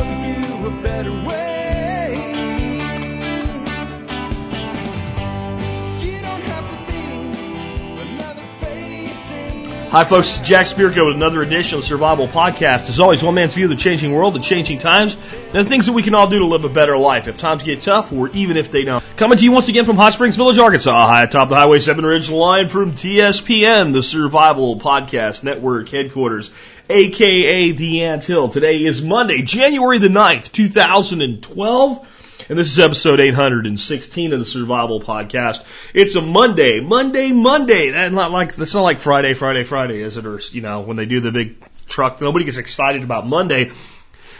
show you Hi, folks. Jack Spirko with another edition of Survival Podcast. As always, one man's view of the changing world, the changing times, and the things that we can all do to live a better life if times get tough or even if they don't. Coming to you once again from Hot Springs Village, Arkansas, high atop the Highway 7 Ridge line from TSPN, the Survival Podcast Network headquarters, aka the Ant Hill. Today is Monday, January the 9th, 2012. And this is episode 816 of the Survival Podcast. It's a Monday, Monday, Monday. That's not like that's not like Friday, Friday, Friday, is it? Or you know, when they do the big truck, nobody gets excited about Monday.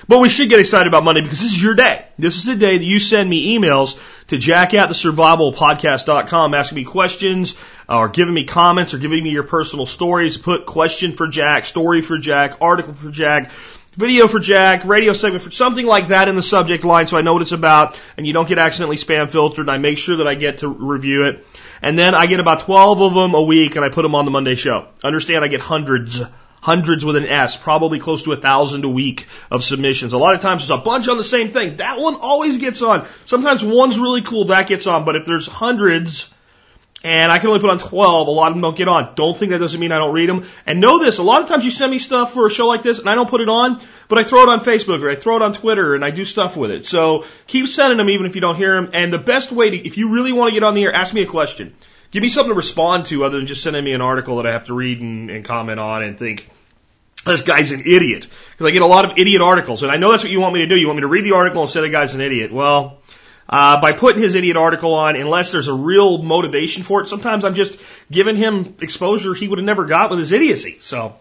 But we should get excited about Monday because this is your day. This is the day that you send me emails to jack at the survivalpodcast.com asking me questions uh, or giving me comments or giving me your personal stories. Put question for Jack, story for Jack, article for Jack, video for Jack, radio segment for something like that in the subject line so I know what it's about and you don't get accidentally spam filtered and I make sure that I get to review it. And then I get about 12 of them a week and I put them on the Monday show. Understand I get hundreds hundreds with an S, probably close to a thousand a week of submissions. A lot of times it's a bunch on the same thing. That one always gets on. Sometimes one's really cool, that gets on, but if there's hundreds, and I can only put on 12, a lot of them don't get on. Don't think that doesn't mean I don't read them. And know this, a lot of times you send me stuff for a show like this and I don't put it on, but I throw it on Facebook or I throw it on Twitter and I do stuff with it. So keep sending them even if you don't hear them. And the best way to, if you really want to get on the air, ask me a question. Give me something to respond to other than just sending me an article that I have to read and, and comment on and think, this guy's an idiot. Because I get a lot of idiot articles, and I know that's what you want me to do. You want me to read the article and say the guy's an idiot. Well, uh, by putting his idiot article on, unless there's a real motivation for it, sometimes I'm just giving him exposure he would have never got with his idiocy. So,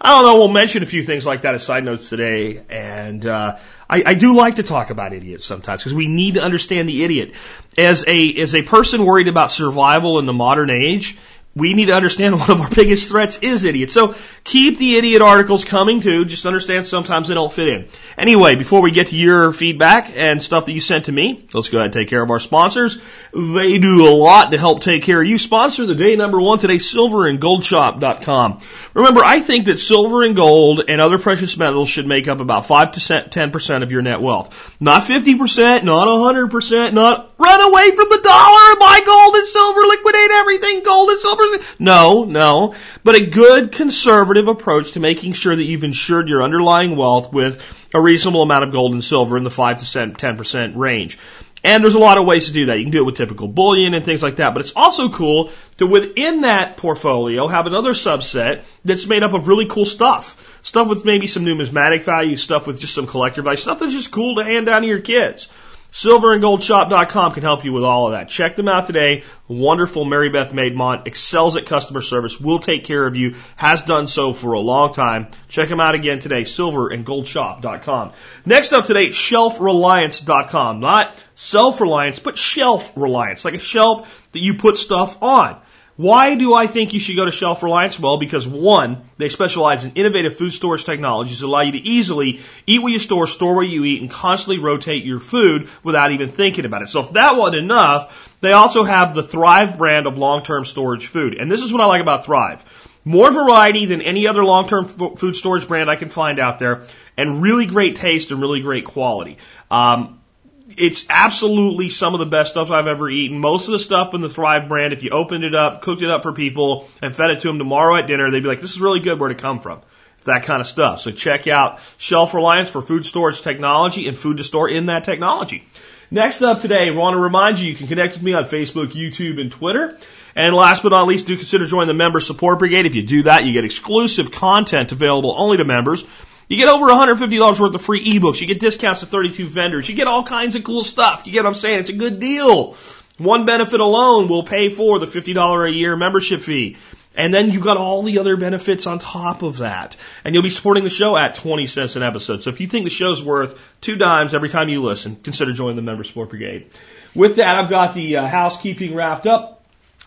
I don't know. We'll mention a few things like that as side notes today, and uh, I, I do like to talk about idiots sometimes because we need to understand the idiot. As a as a person worried about survival in the modern age, we need to understand one of our biggest threats is idiots. So keep the idiot articles coming too. Just understand sometimes they don't fit in. Anyway, before we get to your feedback and stuff that you sent to me, let's go ahead and take care of our sponsors. They do a lot to help take care of you. Sponsor the day number one today, silverandgoldshop.com. Remember, I think that silver and gold and other precious metals should make up about 5 to 10% of your net wealth. Not 50%, not 100%, not run away from the dollar, buy gold and silver, liquidate everything, gold and silver. No, no. But a good conservative approach to making sure that you've insured your underlying wealth with a reasonable amount of gold and silver in the 5 to 10% range. And there's a lot of ways to do that. You can do it with typical bullion and things like that. But it's also cool to within that portfolio have another subset that's made up of really cool stuff. Stuff with maybe some numismatic value, stuff with just some collector value, stuff that's just cool to hand down to your kids. Silverandgoldshop.com can help you with all of that. Check them out today. Wonderful Mary Beth Maidmont excels at customer service, will take care of you, has done so for a long time. Check them out again today, silverandgoldshop.com. Next up today, shelfreliance.com. Not self-reliance, but shelf reliance, like a shelf that you put stuff on. Why do I think you should go to Shelf Reliance? Well, because one, they specialize in innovative food storage technologies that allow you to easily eat what you store, store what you eat, and constantly rotate your food without even thinking about it. So if that wasn't enough, they also have the Thrive brand of long-term storage food. And this is what I like about Thrive. More variety than any other long-term food storage brand I can find out there, and really great taste and really great quality. Um, it's absolutely some of the best stuff I've ever eaten. Most of the stuff in the Thrive brand, if you opened it up, cooked it up for people, and fed it to them tomorrow at dinner, they'd be like, this is really good. Where'd it come from? That kind of stuff. So check out Shelf Reliance for food storage technology and food to store in that technology. Next up today, I want to remind you, you can connect with me on Facebook, YouTube, and Twitter. And last but not least, do consider joining the Member Support Brigade. If you do that, you get exclusive content available only to members. You get over $150 worth of free ebooks. You get discounts to 32 vendors. You get all kinds of cool stuff. You get what I'm saying? It's a good deal. One benefit alone will pay for the $50 a year membership fee. And then you've got all the other benefits on top of that. And you'll be supporting the show at 20 cents an episode. So if you think the show's worth two dimes every time you listen, consider joining the Member Support Brigade. With that, I've got the uh, housekeeping wrapped up.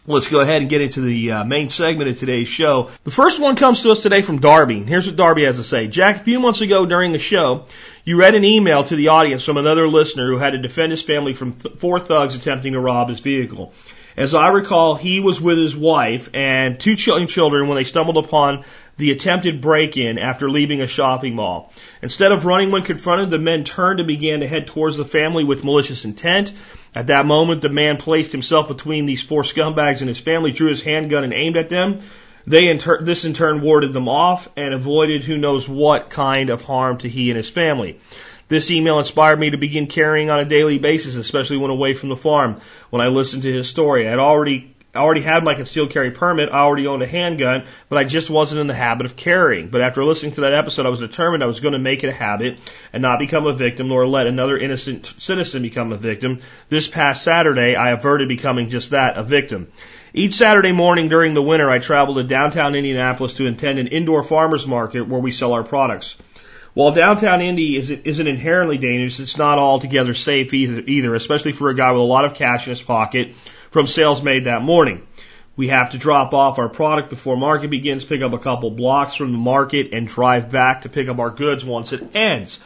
Let's go ahead and get into the uh, main segment of today's show. The first one comes to us today from Darby. Here's what Darby has to say. Jack, a few months ago during the show, you read an email to the audience from another listener who had to defend his family from th- four thugs attempting to rob his vehicle. As I recall, he was with his wife and two children when they stumbled upon the attempted break-in after leaving a shopping mall. Instead of running when confronted, the men turned and began to head towards the family with malicious intent. At that moment, the man placed himself between these four scumbags and his family, drew his handgun and aimed at them. They in tur- this in turn warded them off and avoided who knows what kind of harm to he and his family. This email inspired me to begin carrying on a daily basis, especially when away from the farm. When I listened to his story, I had already I already had my concealed carry permit. I already owned a handgun, but I just wasn't in the habit of carrying. But after listening to that episode, I was determined I was going to make it a habit and not become a victim nor let another innocent citizen become a victim. This past Saturday, I averted becoming just that, a victim. Each Saturday morning during the winter, I travel to downtown Indianapolis to attend an indoor farmers market where we sell our products. While downtown Indy isn't, isn't inherently dangerous, it's not altogether safe either, either, especially for a guy with a lot of cash in his pocket from sales made that morning. We have to drop off our product before market begins, pick up a couple blocks from the market, and drive back to pick up our goods once it ends.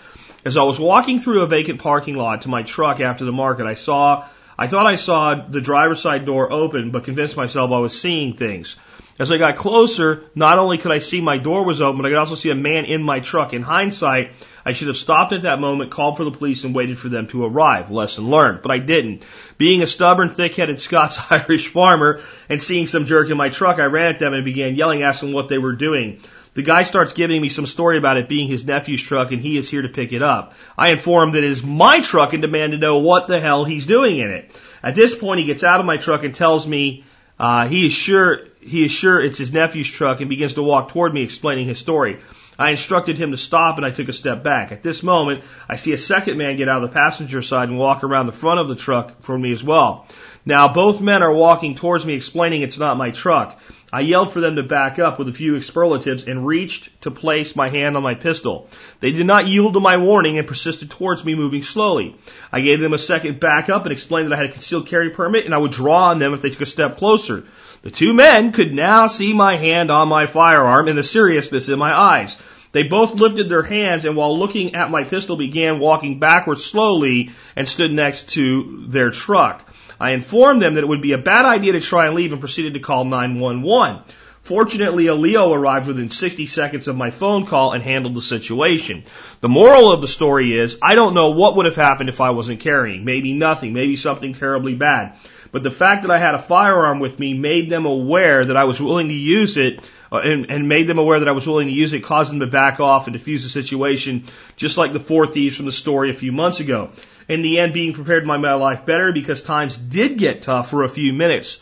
As I was walking through a vacant parking lot to my truck after the market, I saw, I thought I saw the driver's side door open, but convinced myself I was seeing things. As I got closer, not only could I see my door was open, but I could also see a man in my truck. In hindsight, I should have stopped at that moment, called for the police, and waited for them to arrive. Lesson learned. But I didn't. Being a stubborn, thick-headed Scots Irish farmer and seeing some jerk in my truck, I ran at them and began yelling, asking what they were doing. The guy starts giving me some story about it being his nephew's truck and he is here to pick it up. I inform him that it is my truck and demand to know what the hell he's doing in it. At this point, he gets out of my truck and tells me uh, he is sure he is sure it's his nephew's truck and begins to walk toward me, explaining his story. I instructed him to stop and I took a step back. At this moment, I see a second man get out of the passenger side and walk around the front of the truck for me as well. Now both men are walking towards me explaining it's not my truck. I yelled for them to back up with a few expletives and reached to place my hand on my pistol. They did not yield to my warning and persisted towards me moving slowly. I gave them a second back up and explained that I had a concealed carry permit and I would draw on them if they took a step closer. The two men could now see my hand on my firearm and the seriousness in my eyes. They both lifted their hands and while looking at my pistol began walking backwards slowly and stood next to their truck. I informed them that it would be a bad idea to try and leave and proceeded to call 911. Fortunately, a Leo arrived within 60 seconds of my phone call and handled the situation. The moral of the story is, I don't know what would have happened if I wasn't carrying. Maybe nothing, maybe something terribly bad. But the fact that I had a firearm with me made them aware that I was willing to use it uh, and, and made them aware that I was willing to use it, caused them to back off and defuse the situation, just like the four thieves from the story a few months ago in the end being prepared to make my life better because times did get tough for a few minutes.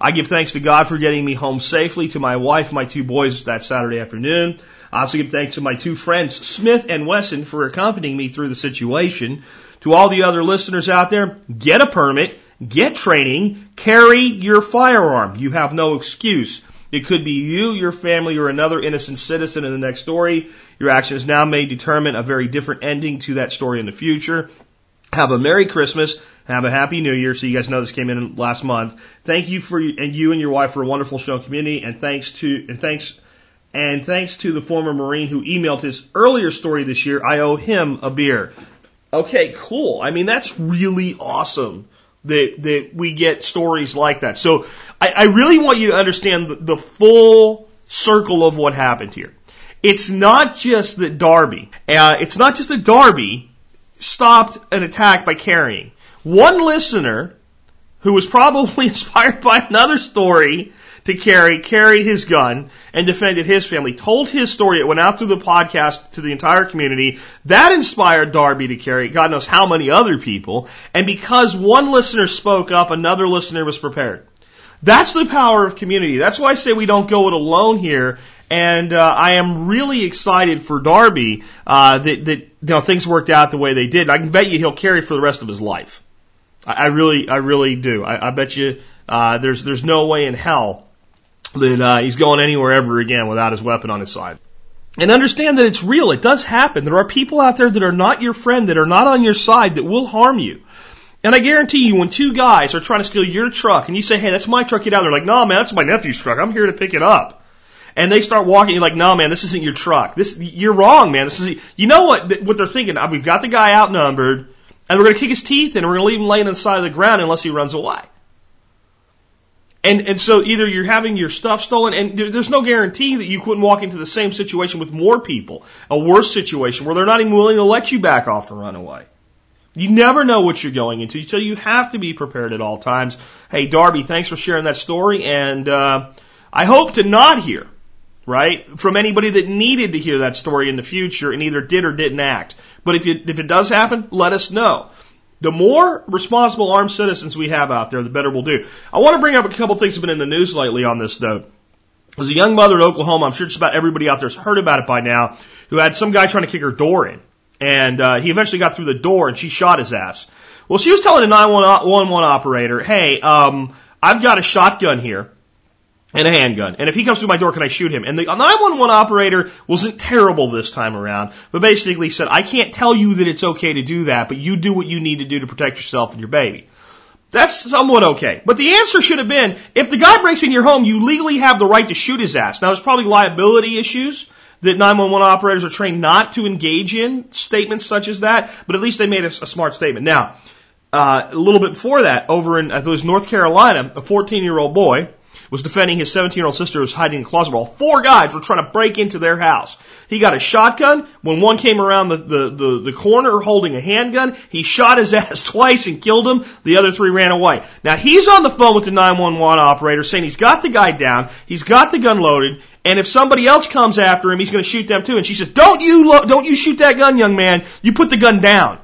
I give thanks to God for getting me home safely, to my wife, my two boys that Saturday afternoon. I also give thanks to my two friends, Smith and Wesson, for accompanying me through the situation. To all the other listeners out there, get a permit, get training, carry your firearm. You have no excuse. It could be you, your family, or another innocent citizen in the next story. Your actions now may determine a very different ending to that story in the future. Have a Merry Christmas. Have a Happy New Year. So you guys know this came in last month. Thank you for and you and your wife for a wonderful show community, and thanks to and thanks and thanks to the former Marine who emailed his earlier story this year. I owe him a beer. Okay, cool. I mean that's really awesome that that we get stories like that. So I, I really want you to understand the, the full circle of what happened here. It's not just that Darby. Uh, it's not just that Darby stopped an attack by carrying. One listener who was probably inspired by another story to carry, carried his gun and defended his family, told his story. It went out through the podcast to the entire community. That inspired Darby to carry, God knows how many other people. And because one listener spoke up, another listener was prepared. That's the power of community. That's why I say we don't go it alone here. And uh, I am really excited for Darby uh, that, that you know, things worked out the way they did. I can bet you he'll carry for the rest of his life. I, I really, I really do. I, I bet you uh, there's there's no way in hell that uh, he's going anywhere ever again without his weapon on his side. And understand that it's real. It does happen. There are people out there that are not your friend, that are not on your side, that will harm you. And I guarantee you, when two guys are trying to steal your truck and you say, hey, that's my truck, get out, they're like, no, man, that's my nephew's truck. I'm here to pick it up. And they start walking, you're like, no, man, this isn't your truck. This, you're wrong, man. This is, you know what, what they're thinking? We've got the guy outnumbered and we're going to kick his teeth in and we're going to leave him laying on the side of the ground unless he runs away. And, and so either you're having your stuff stolen and there's no guarantee that you couldn't walk into the same situation with more people, a worse situation where they're not even willing to let you back off and run away. You never know what you're going into, so you have to be prepared at all times. Hey, Darby, thanks for sharing that story, and uh, I hope to not hear, right, from anybody that needed to hear that story in the future and either did or didn't act. But if, you, if it does happen, let us know. The more responsible armed citizens we have out there, the better we'll do. I want to bring up a couple things that have been in the news lately on this note. There's a young mother in Oklahoma, I'm sure just about everybody out there's heard about it by now, who had some guy trying to kick her door in. And uh, he eventually got through the door and she shot his ass. Well, she was telling a 911 operator, hey, um, I've got a shotgun here and a handgun. And if he comes through my door, can I shoot him? And the 911 operator wasn't terrible this time around, but basically said, I can't tell you that it's okay to do that, but you do what you need to do to protect yourself and your baby. That's somewhat okay. But the answer should have been, if the guy breaks in your home, you legally have the right to shoot his ass. Now, there's probably liability issues that 911 operators are trained not to engage in statements such as that, but at least they made a, a smart statement. Now, uh, a little bit before that, over in, I think it was North Carolina, a 14 year old boy was defending his 17 year old sister who was hiding in a closet while four guys were trying to break into their house. He got a shotgun. When one came around the, the, the, the corner holding a handgun, he shot his ass twice and killed him. The other three ran away. Now he's on the phone with the 911 operator saying he's got the guy down, he's got the gun loaded, and if somebody else comes after him, he's going to shoot them too. And she says, "Don't you lo- don't you shoot that gun, young man? You put the gun down."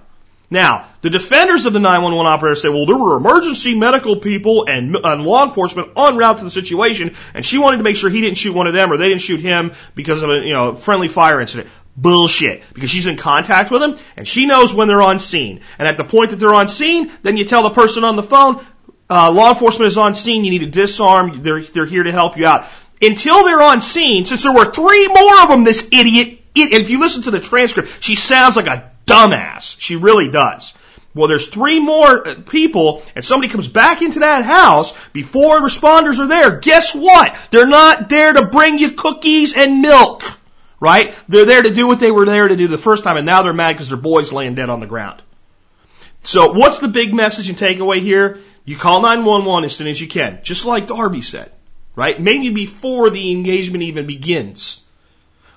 Now, the defenders of the 911 operator say, well, there were emergency medical people and, and law enforcement en route to the situation, and she wanted to make sure he didn't shoot one of them or they didn't shoot him because of a you know friendly fire incident. Bullshit. Because she's in contact with them and she knows when they're on scene. And at the point that they're on scene, then you tell the person on the phone, uh, law enforcement is on scene. You need to disarm. They're they're here to help you out. Until they're on scene, since there were three more of them, this idiot. It, if you listen to the transcript, she sounds like a dumbass. She really does. Well, there's three more uh, people, and somebody comes back into that house before responders are there. Guess what? They're not there to bring you cookies and milk, right? They're there to do what they were there to do the first time, and now they're mad because their boy's laying dead on the ground. So, what's the big message and takeaway here? You call 911 as soon as you can, just like Darby said, right? Maybe before the engagement even begins.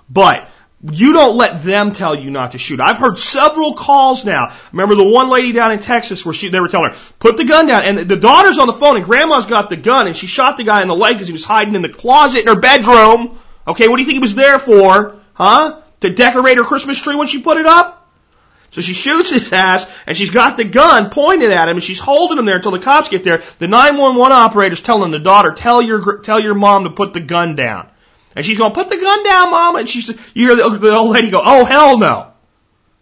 But you don't let them tell you not to shoot. I've heard several calls now. Remember the one lady down in Texas where she, they were telling her, put the gun down. And the, daughter's on the phone and grandma's got the gun and she shot the guy in the leg because he was hiding in the closet in her bedroom. Okay, what do you think he was there for? Huh? To decorate her Christmas tree when she put it up? So she shoots his ass, and she's got the gun pointed at him, and she's holding him there until the cops get there. The 911 operator's telling the daughter, "Tell your tell your mom to put the gun down." And she's going, "Put the gun down, mom." And she's, you hear the, the old lady go, "Oh hell no."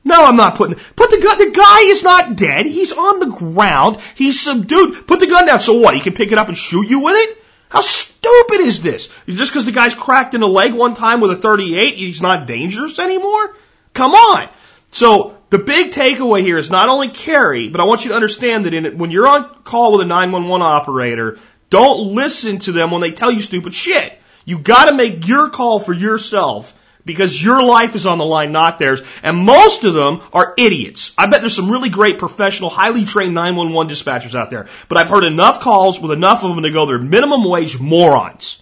No, I'm not putting. Put the gun. The guy is not dead. He's on the ground. He's subdued. Put the gun down. So what? He can pick it up and shoot you with it? How stupid is this? Just because the guy's cracked in the leg one time with a 38, he's not dangerous anymore? Come on. So the big takeaway here is not only carry, but I want you to understand that in it, when you're on call with a 911 operator, don't listen to them when they tell you stupid shit. You got to make your call for yourself because your life is on the line, not theirs. And most of them are idiots. I bet there's some really great professional, highly trained 911 dispatchers out there. But I've heard enough calls with enough of them to go they're minimum wage morons.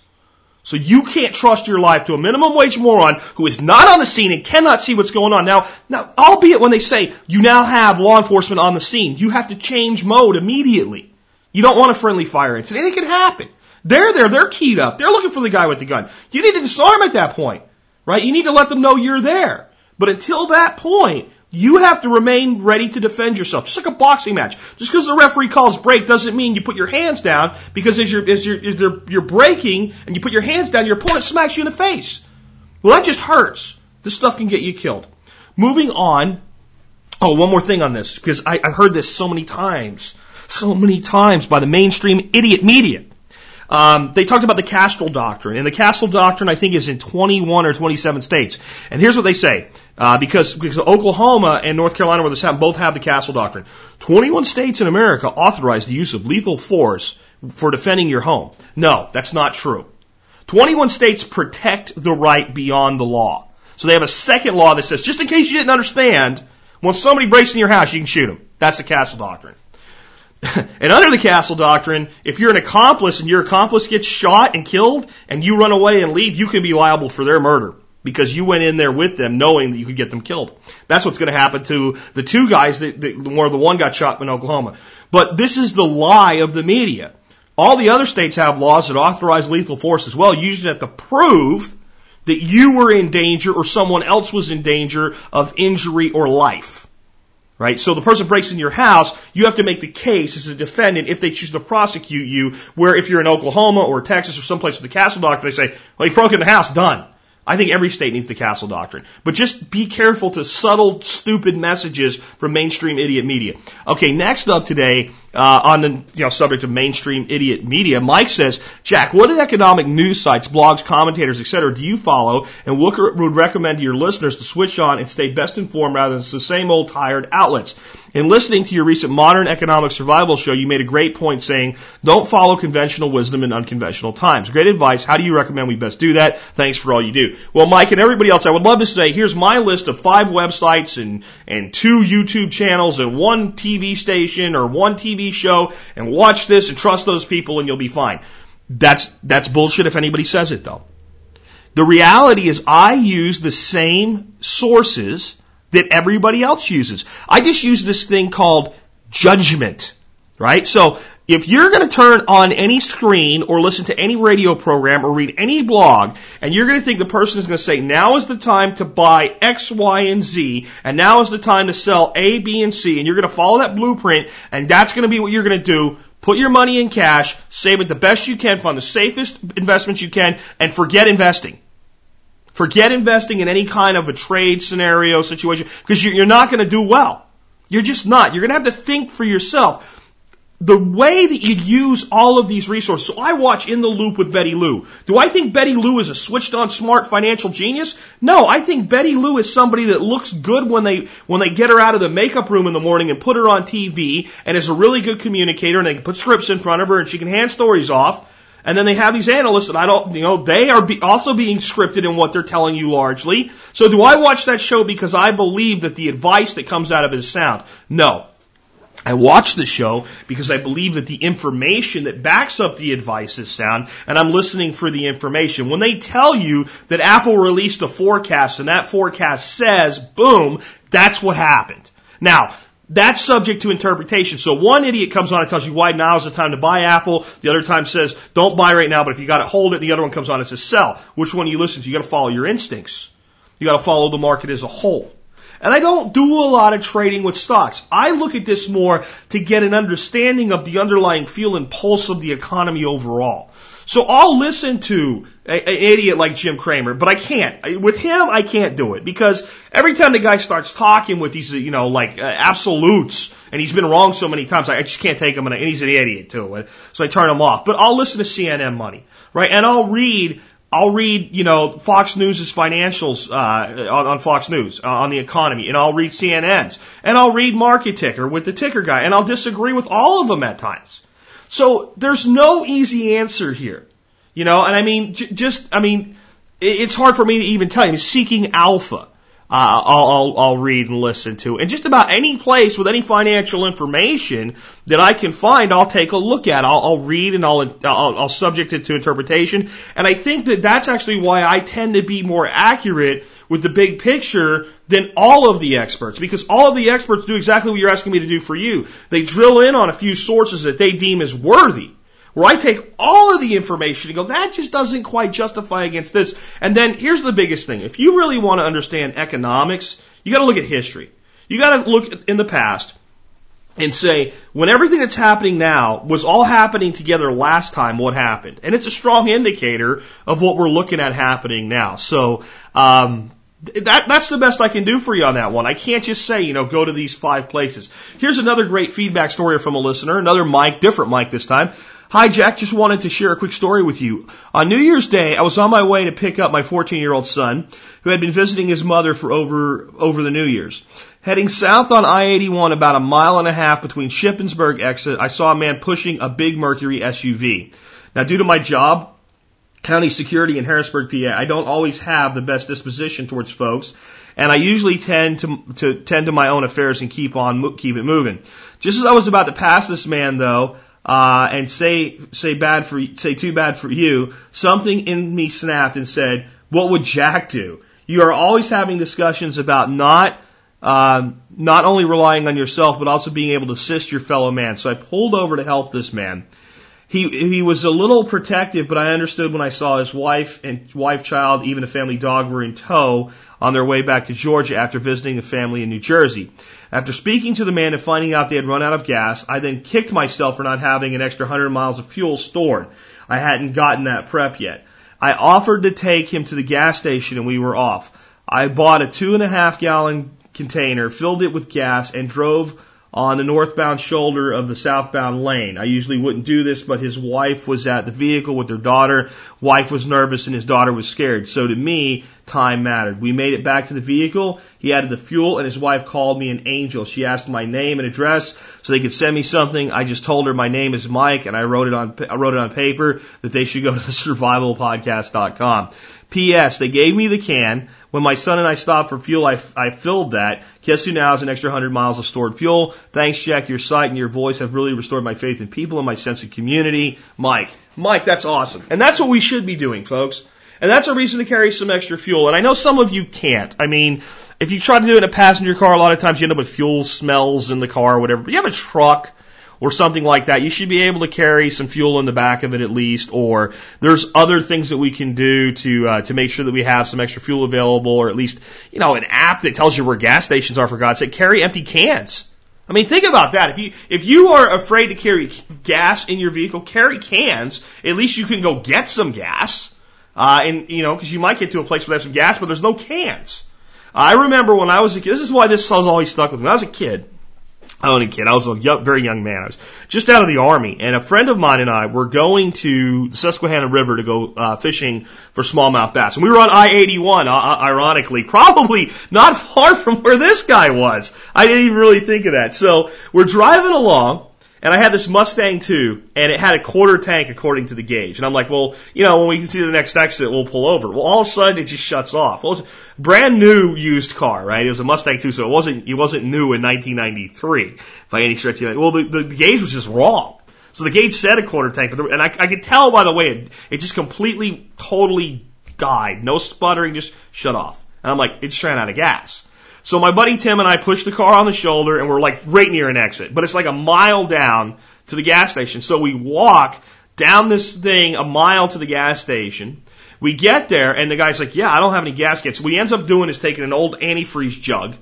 So you can't trust your life to a minimum wage moron who is not on the scene and cannot see what's going on. Now, now, albeit when they say you now have law enforcement on the scene, you have to change mode immediately. You don't want a friendly fire incident. It can happen. They're there. They're keyed up. They're looking for the guy with the gun. You need to disarm at that point, right? You need to let them know you're there. But until that point, you have to remain ready to defend yourself, just like a boxing match. Just because the referee calls break doesn't mean you put your hands down. Because as you're as you're, as you're, you're breaking and you put your hands down, your opponent smacks you in the face. Well, that just hurts. This stuff can get you killed. Moving on. Oh, one more thing on this because I, I've heard this so many times, so many times by the mainstream idiot media. Um, they talked about the Castle Doctrine, and the Castle Doctrine, I think, is in 21 or 27 states. And here's what they say, uh, because because Oklahoma and North Carolina, where this happened, both have the Castle Doctrine. 21 states in America authorize the use of lethal force for defending your home. No, that's not true. 21 states protect the right beyond the law. So they have a second law that says, just in case you didn't understand, when somebody breaks in your house, you can shoot them. That's the Castle Doctrine. And under the castle doctrine, if you're an accomplice and your accomplice gets shot and killed and you run away and leave, you can be liable for their murder because you went in there with them knowing that you could get them killed. That's what's going to happen to the two guys that, that where the one got shot in Oklahoma. But this is the lie of the media. All the other states have laws that authorize lethal force as well. You usually have to prove that you were in danger or someone else was in danger of injury or life. Right? So the person breaks in your house, you have to make the case as a defendant if they choose to prosecute you, where if you're in Oklahoma or Texas or someplace with the castle doctrine, they say, well, he broke in the house, done. I think every state needs the castle doctrine. But just be careful to subtle, stupid messages from mainstream idiot media. Okay, next up today, uh, on the you know, subject of mainstream idiot media, Mike says, Jack, what economic news sites, blogs, commentators, etc., do you follow and what would recommend to your listeners to switch on and stay best informed rather than the same old tired outlets? In listening to your recent modern economic survival show, you made a great point saying, don't follow conventional wisdom in unconventional times. Great advice. How do you recommend we best do that? Thanks for all you do. Well, Mike and everybody else, I would love to say, here's my list of five websites and, and two YouTube channels and one TV station or one TV show and watch this and trust those people and you'll be fine. That's, that's bullshit if anybody says it though. The reality is I use the same sources that everybody else uses. I just use this thing called judgment, right? So if you're going to turn on any screen or listen to any radio program or read any blog and you're going to think the person is going to say, now is the time to buy X, Y, and Z, and now is the time to sell A, B, and C, and you're going to follow that blueprint, and that's going to be what you're going to do, put your money in cash, save it the best you can, find the safest investments you can, and forget investing. Forget investing in any kind of a trade scenario situation because you're not going to do well. You're just not. You're going to have to think for yourself. The way that you use all of these resources. So I watch In the Loop with Betty Liu. Do I think Betty Liu is a switched on smart financial genius? No, I think Betty Liu is somebody that looks good when they, when they get her out of the makeup room in the morning and put her on TV and is a really good communicator and they can put scripts in front of her and she can hand stories off and then they have these analysts that I don't, you know, they are be also being scripted in what they're telling you largely. So do I watch that show because I believe that the advice that comes out of it is sound? No. I watch the show because I believe that the information that backs up the advice is sound and I'm listening for the information. When they tell you that Apple released a forecast and that forecast says, boom, that's what happened. Now, that's subject to interpretation. So one idiot comes on and tells you why now is the time to buy Apple. The other time says don't buy right now, but if you got to hold it. The other one comes on and says sell. Which one do you listen to? You got to follow your instincts. You got to follow the market as a whole. And I don't do a lot of trading with stocks. I look at this more to get an understanding of the underlying feel and pulse of the economy overall. So I'll listen to a, an idiot like Jim Cramer, but I can't. With him, I can't do it because every time the guy starts talking with these, you know, like uh, absolutes, and he's been wrong so many times, I, I just can't take him, and and he's an idiot too. So I turn him off. But I'll listen to CNN Money, right? And I'll read I'll read, you know, Fox News's financials uh, on, on Fox News uh, on the economy, and I'll read CNN's, and I'll read Market Ticker with the ticker guy, and I'll disagree with all of them at times. So there's no easy answer here. You know, and I mean, j- just, I mean, it's hard for me to even tell you. I seeking alpha. Uh, I'll, I'll, I'll read and listen to. And just about any place with any financial information that I can find, I'll take a look at. I'll, I'll read and I'll, I'll, I'll subject it to interpretation. And I think that that's actually why I tend to be more accurate with the big picture than all of the experts because all of the experts do exactly what you're asking me to do for you. They drill in on a few sources that they deem as worthy. Where I take all of the information and go, that just doesn't quite justify against this. And then here's the biggest thing. If you really want to understand economics, you gotta look at history. You gotta look in the past and say, when everything that's happening now was all happening together last time, what happened? And it's a strong indicator of what we're looking at happening now. So, um, that, that's the best I can do for you on that one. I can't just say, you know, go to these five places. Here's another great feedback story from a listener, another Mike, different Mike this time. Hi, Jack. Just wanted to share a quick story with you. On New Year's Day, I was on my way to pick up my 14 year old son, who had been visiting his mother for over, over the New Year's. Heading south on I-81 about a mile and a half between Shippensburg exit, I saw a man pushing a big Mercury SUV. Now, due to my job, county security in Harrisburg, PA. I don't always have the best disposition towards folks, and I usually tend to, to tend to my own affairs and keep on keep it moving. Just as I was about to pass this man, though, uh, and say say bad for say too bad for you, something in me snapped and said, "What would Jack do?" You are always having discussions about not uh, not only relying on yourself, but also being able to assist your fellow man. So I pulled over to help this man. He he was a little protective, but I understood when I saw his wife and wife, child, even a family dog were in tow on their way back to Georgia after visiting a family in New Jersey. After speaking to the man and finding out they had run out of gas, I then kicked myself for not having an extra 100 miles of fuel stored. I hadn't gotten that prep yet. I offered to take him to the gas station and we were off. I bought a two and a half gallon container, filled it with gas, and drove on the northbound shoulder of the southbound lane. I usually wouldn't do this, but his wife was at the vehicle with their daughter. Wife was nervous and his daughter was scared. So to me, time mattered. We made it back to the vehicle. He added the fuel and his wife called me an angel. She asked my name and address so they could send me something. I just told her my name is Mike and I wrote it on, I wrote it on paper that they should go to the survivalpodcast.com. P.S. They gave me the can. When my son and I stopped for fuel, I, I filled that. Guess who now has an extra 100 miles of stored fuel? Thanks, Jack. Your site and your voice have really restored my faith in people and my sense of community. Mike. Mike, that's awesome. And that's what we should be doing, folks. And that's a reason to carry some extra fuel. And I know some of you can't. I mean, if you try to do it in a passenger car, a lot of times you end up with fuel smells in the car or whatever. But you have a truck or something like that, you should be able to carry some fuel in the back of it at least. Or there's other things that we can do to uh, to make sure that we have some extra fuel available, or at least you know an app that tells you where gas stations are. For God's sake, carry empty cans. I mean, think about that. If you if you are afraid to carry gas in your vehicle, carry cans. At least you can go get some gas. Uh, and you know, because you might get to a place where there's some gas, but there's no cans. I remember when I was a kid. This is why this has always stuck with me. When I was a kid, I was a kid. I was a young, very young man. I was just out of the army, and a friend of mine and I were going to the Susquehanna River to go uh, fishing for smallmouth bass. And we were on I-81, uh, ironically, probably not far from where this guy was. I didn't even really think of that. So we're driving along, and I had this Mustang II, and it had a quarter tank according to the gauge. And I'm like, well, you know, when we can see the next exit, we'll pull over. Well, all of a sudden it just shuts off. Well, it was a brand new used car, right? It was a Mustang II, so it wasn't, it wasn't new in 1993 by any stretch. Well, the, the, the gauge was just wrong. So the gauge said a quarter tank, but the, and I, I could tell by the way it, it just completely, totally died. No sputtering, just shut off. And I'm like, it just ran out of gas. So my buddy Tim and I push the car on the shoulder and we're like right near an exit, but it's like a mile down to the gas station. So we walk down this thing a mile to the gas station. We get there and the guy's like, yeah, I don't have any gaskets. What he ends up doing is taking an old antifreeze jug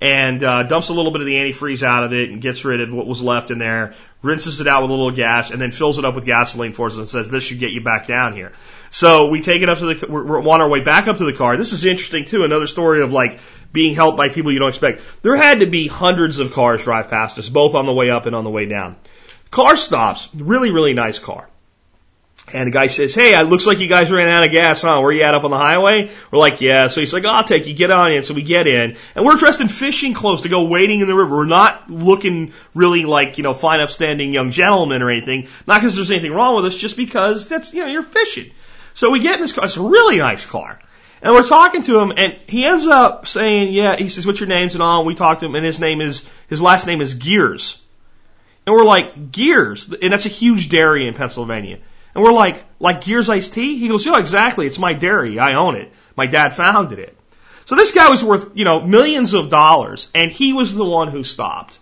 and uh, dumps a little bit of the antifreeze out of it and gets rid of what was left in there, rinses it out with a little gas, and then fills it up with gasoline for us and says, this should get you back down here. So we take it up to the, we're, on our way back up to the car. This is interesting too. Another story of like being helped by people you don't expect. There had to be hundreds of cars drive past us, both on the way up and on the way down. Car stops. Really, really nice car. And the guy says, Hey, it looks like you guys ran out of gas, huh? Where you at up on the highway? We're like, Yeah. So he's like, I'll take you, get on in. So we get in. And we're dressed in fishing clothes to go wading in the river. We're not looking really like, you know, fine upstanding young gentlemen or anything. Not because there's anything wrong with us, just because that's, you know, you're fishing. So we get in this car. It's a really nice car. And we're talking to him, and he ends up saying, "Yeah." He says, "What's your names and all?" And we talk to him, and his name is his last name is Guers. And we're like, "Guers," and that's a huge dairy in Pennsylvania. And we're like, "Like Guers iced tea?" He goes, "Yeah, exactly. It's my dairy. I own it. My dad founded it." So this guy was worth, you know, millions of dollars, and he was the one who stopped.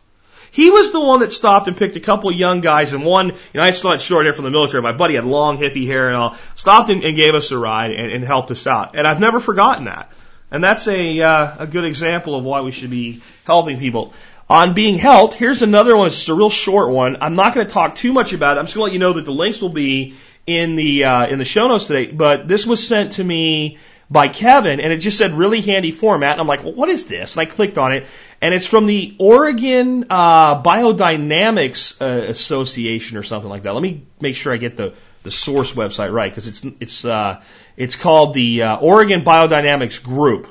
He was the one that stopped and picked a couple of young guys and one, you know, I had short hair from the military. My buddy had long hippie hair and all. Stopped and, and gave us a ride and, and helped us out. And I've never forgotten that. And that's a, uh, a good example of why we should be helping people. On being helped, here's another one. It's just a real short one. I'm not going to talk too much about it. I'm just going to let you know that the links will be in the uh, in the show notes today. But this was sent to me by Kevin, and it just said really handy format. And I'm like, well, what is this? And I clicked on it, and it's from the Oregon uh, Biodynamics uh, Association or something like that. Let me make sure I get the the source website right because it's it's uh, it's called the uh, Oregon Biodynamics Group.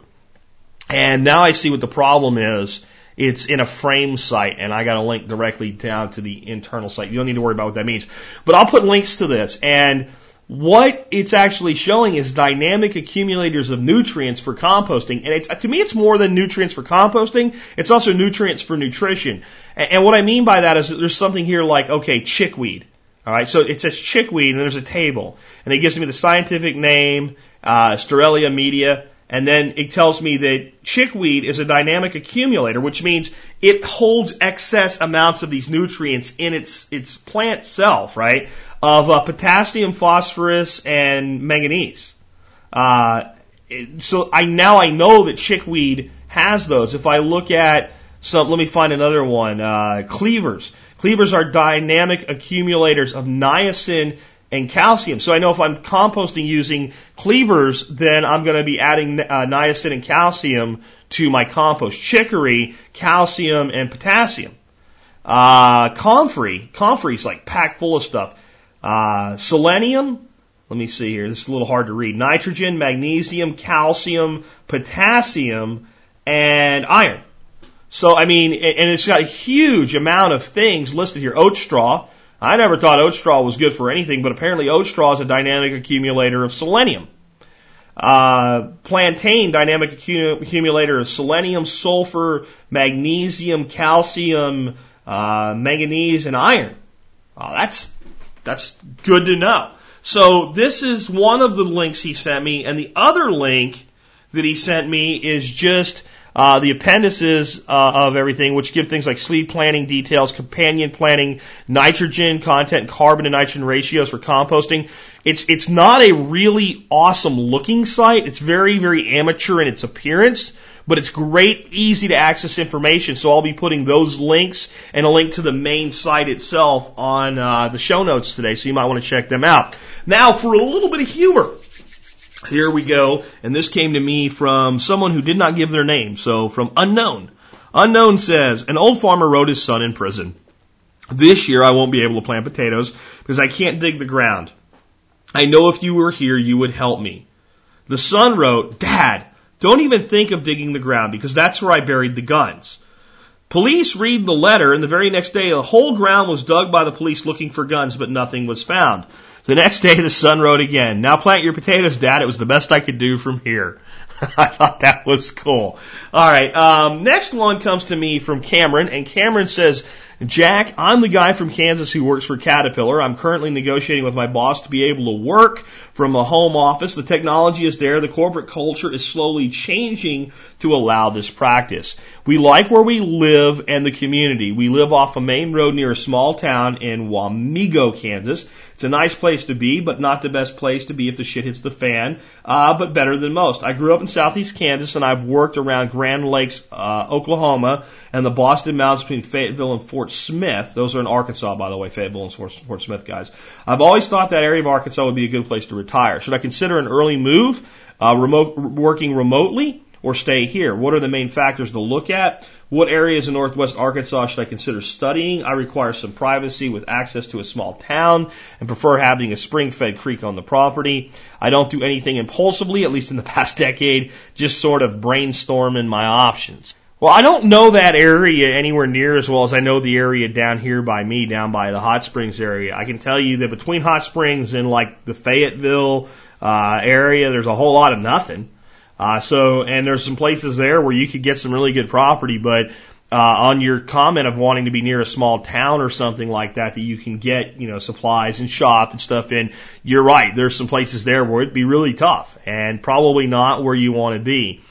And now I see what the problem is. It's in a frame site, and I got a link directly down to the internal site. You don't need to worry about what that means, but I'll put links to this and what it's actually showing is dynamic accumulators of nutrients for composting. And it's, to me, it's more than nutrients for composting. It's also nutrients for nutrition. And, and what I mean by that is that there's something here like, okay, chickweed. All right. So it says chickweed and there's a table and it gives me the scientific name, uh, media. And then it tells me that chickweed is a dynamic accumulator, which means it holds excess amounts of these nutrients in its, its plant self, right? Of uh, potassium, phosphorus, and manganese. Uh, so I, now I know that chickweed has those. If I look at some, let me find another one, uh, cleavers. Cleavers are dynamic accumulators of niacin and calcium. So I know if I'm composting using cleavers, then I'm going to be adding uh, niacin and calcium to my compost. Chicory, calcium and potassium. Uh, comfrey, comfrey is like packed full of stuff. Uh, selenium, let me see here. This is a little hard to read. Nitrogen, magnesium, calcium, potassium, and iron. So, I mean, and it's got a huge amount of things listed here. Oat straw, I never thought oat straw was good for anything, but apparently oat straw is a dynamic accumulator of selenium. Uh, plantain, dynamic accumulator of selenium, sulfur, magnesium, calcium, uh, manganese, and iron. Oh, that's, that's good to know. So this is one of the links he sent me, and the other link that he sent me is just uh, the appendices uh, of everything, which give things like seed planting details, companion planting, nitrogen content, carbon to nitrogen ratios for composting. It's it's not a really awesome looking site. It's very very amateur in its appearance, but it's great, easy to access information. So I'll be putting those links and a link to the main site itself on uh, the show notes today. So you might want to check them out. Now for a little bit of humor. Here we go. And this came to me from someone who did not give their name. So from unknown. Unknown says, an old farmer wrote his son in prison. This year I won't be able to plant potatoes because I can't dig the ground. I know if you were here, you would help me. The son wrote, Dad, don't even think of digging the ground because that's where I buried the guns. Police read the letter and the very next day the whole ground was dug by the police looking for guns, but nothing was found. The next day, the son wrote again. Now plant your potatoes, Dad. It was the best I could do from here. I thought that was cool. All right. Um, next one comes to me from Cameron, and Cameron says, Jack, I'm the guy from Kansas who works for Caterpillar. I'm currently negotiating with my boss to be able to work from a home office. The technology is there. The corporate culture is slowly changing to allow this practice. We like where we live and the community. We live off a main road near a small town in Wamego, Kansas. It's a nice place to be, but not the best place to be if the shit hits the fan, uh, but better than most. I grew up in southeast Kansas and I've worked around Grand Lakes, uh, Oklahoma and the Boston Mountains between Fayetteville and Fort Smith. Those are in Arkansas, by the way, Fayetteville and Fort, Smith guys. I've always thought that area of Arkansas would be a good place to retire. Should I consider an early move, uh, remote, working remotely? or stay here? What are the main factors to look at? What areas in northwest Arkansas should I consider studying? I require some privacy with access to a small town and prefer having a spring fed creek on the property. I don't do anything impulsively, at least in the past decade, just sort of brainstorming my options. Well, I don't know that area anywhere near as well as I know the area down here by me, down by the Hot Springs area. I can tell you that between Hot Springs and like the Fayetteville uh, area, there's a whole lot of nothing. Uh, so, and there's some places there where you could get some really good property, but uh, on your comment of wanting to be near a small town or something like that that you can get, you know, supplies and shop and stuff in, you're right. There's some places there where it'd be really tough and probably not where you want to be.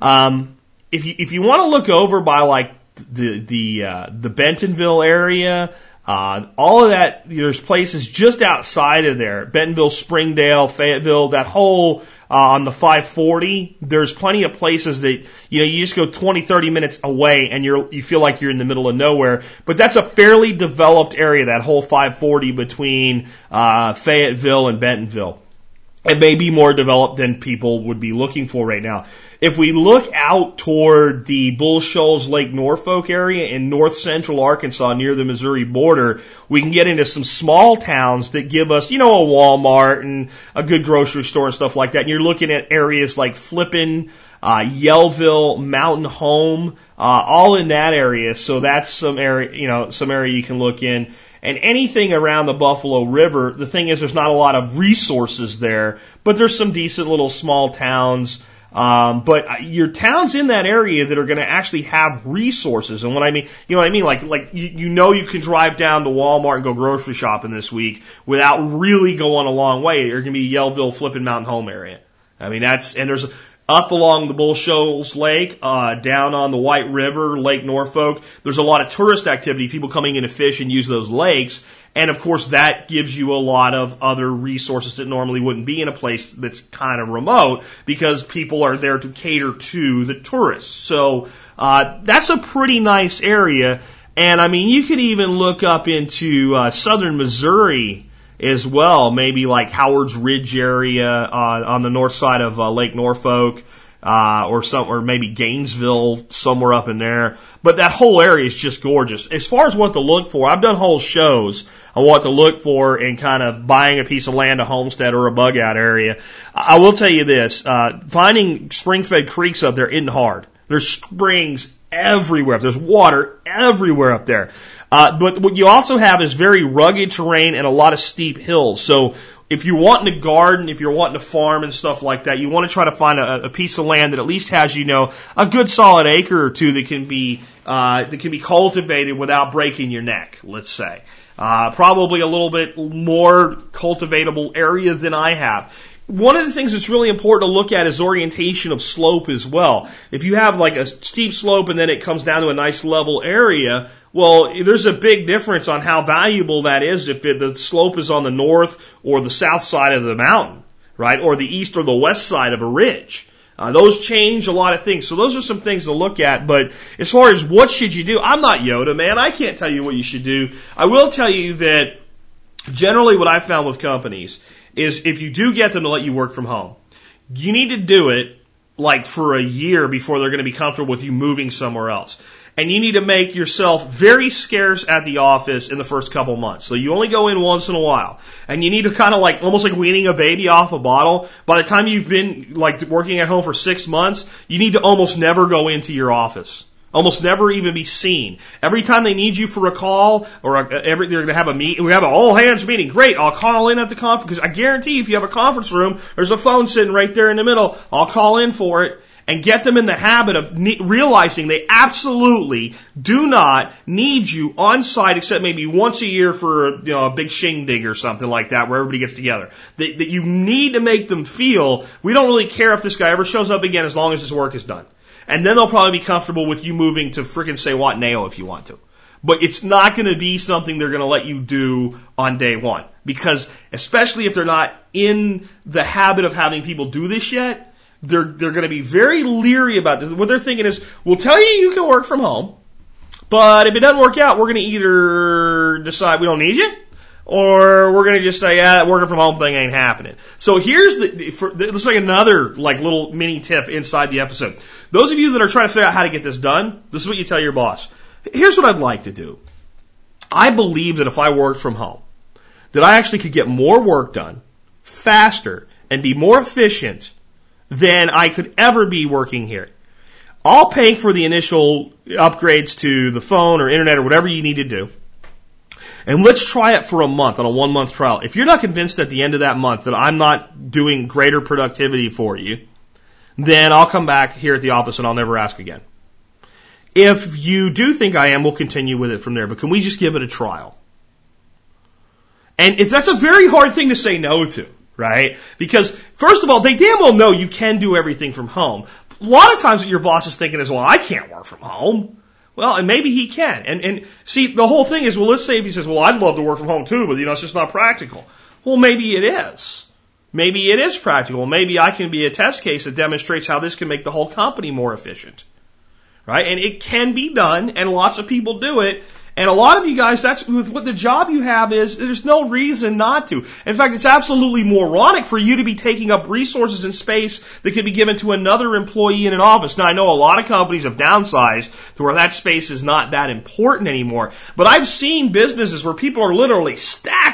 Um, if you if you want to look over by like the the uh, the Bentonville area, uh, all of that, there's places just outside of there, Bentonville, Springdale, Fayetteville, that whole, uh, on the 540, there's plenty of places that, you know, you just go 20, 30 minutes away and you're, you feel like you're in the middle of nowhere. But that's a fairly developed area, that whole 540 between, uh, Fayetteville and Bentonville. It may be more developed than people would be looking for right now. If we look out toward the Bull Shoals Lake Norfork area in north central Arkansas near the Missouri border, we can get into some small towns that give us, you know, a Walmart and a good grocery store and stuff like that. And you're looking at areas like Flippin, uh, Yellville, Mountain Home, uh, all in that area. So that's some area, you know, some area you can look in. And anything around the Buffalo River, the thing is there's not a lot of resources there, but there's some decent little small towns. Um, but your towns in that area that are going to actually have resources, and what I mean, you know what I mean, like like you, you know you can drive down to Walmart and go grocery shopping this week without really going a long way. You're going to be Yellville, Flippin' Mountain Home area. I mean that's and there's up along the Bull Shoals Lake, uh, down on the White River, Lake Norfork. There's a lot of tourist activity, people coming in to fish and use those lakes. And of course, that gives you a lot of other resources that normally wouldn't be in a place that's kind of remote because people are there to cater to the tourists. So, uh, that's a pretty nice area. And I mean, you could even look up into, uh, southern Missouri as well, maybe like Howard's Ridge area uh, on the north side of uh, Lake Norfork, uh, or some, or maybe Gainesville, somewhere up in there. But that whole area is just gorgeous. As far as what to look for, I've done whole shows on what to look for in kind of buying a piece of land, a homestead, or a bug out area. I will tell you this: uh, finding spring-fed creeks up there isn't hard. There's springs everywhere. There's water everywhere up there. Uh, but what you also have is very rugged terrain and a lot of steep hills. So if you're wanting to garden, if you're wanting to farm and stuff like that, you want to try to find a, a piece of land that at least has, you know, a good solid acre or two that can be uh, that can be cultivated without breaking your neck. Let's say. Uh, probably a little bit more cultivatable area than I have. One of the things that's really important to look at is orientation of slope as well. If you have like a steep slope and then it comes down to a nice level area, well, there's a big difference on how valuable that is if it, the slope is on the north or the south side of the mountain, right? Or the east or the west side of a ridge. Uh, those change a lot of things. So those are some things to look at. But as far as what should you do, I'm not Yoda, man. I can't tell you what you should do. I will tell you that generally what I've found with companies is if you do get them to let you work from home, you need to do it like for a year before they're going to be comfortable with you moving somewhere else. And you need to make yourself very scarce at the office in the first couple months. So you only go in once in a while. And you need to kind of like, almost like weaning a baby off a bottle. By the time you've been like working at home for six months, you need to almost never go into your office. Almost never even be seen. Every time they need you for a call or a, every, they're going to have a meet, we have an all hands meeting. Great. I'll call in at the conference because I guarantee if you have a conference room, there's a phone sitting right there in the middle. I'll call in for it and get them in the habit of ne- realizing they absolutely do not need you on site except maybe once a year for you know, a big shindig or something like that where everybody gets together. That, that you need to make them feel we don't really care if this guy ever shows up again as long as his work is done. And then they'll probably be comfortable with you moving to freaking say what if you want to. But it's not going to be something they're going to let you do on day one. Because especially if they're not in the habit of having people do this yet, they're, they're going to be very leery about this. What they're thinking is, we'll tell you you can work from home, but if it doesn't work out, we're going to either decide we don't need you, or we're going to just say, yeah, that working from home thing ain't happening. So here's the, for, this is like another like little mini tip inside the episode. Those of you that are trying to figure out how to get this done, this is what you tell your boss. Here's what I'd like to do. I believe that if I worked from home, that I actually could get more work done faster and be more efficient than I could ever be working here. I'll pay for the initial upgrades to the phone or internet or whatever you need to do. And let's try it for a month on a one month trial. If you're not convinced at the end of that month that I'm not doing greater productivity for you, then I'll come back here at the office and I'll never ask again. If you do think I am, we'll continue with it from there. But can we just give it a trial? And if that's a very hard thing to say no to, right? Because first of all, they damn well know you can do everything from home. A lot of times what your boss is thinking is, well, I can't work from home. Well, and maybe he can. And, and see, the whole thing is, well, let's say if he says, well, I'd love to work from home too, but you know, it's just not practical. Well, maybe it is. Maybe it is practical. Maybe I can be a test case that demonstrates how this can make the whole company more efficient. Right? And it can be done, and lots of people do it, and a lot of you guys, that's with what the job you have is, there's no reason not to. In fact, it's absolutely moronic for you to be taking up resources and space that could be given to another employee in an office. Now, I know a lot of companies have downsized to where that space is not that important anymore, but I've seen businesses where people are literally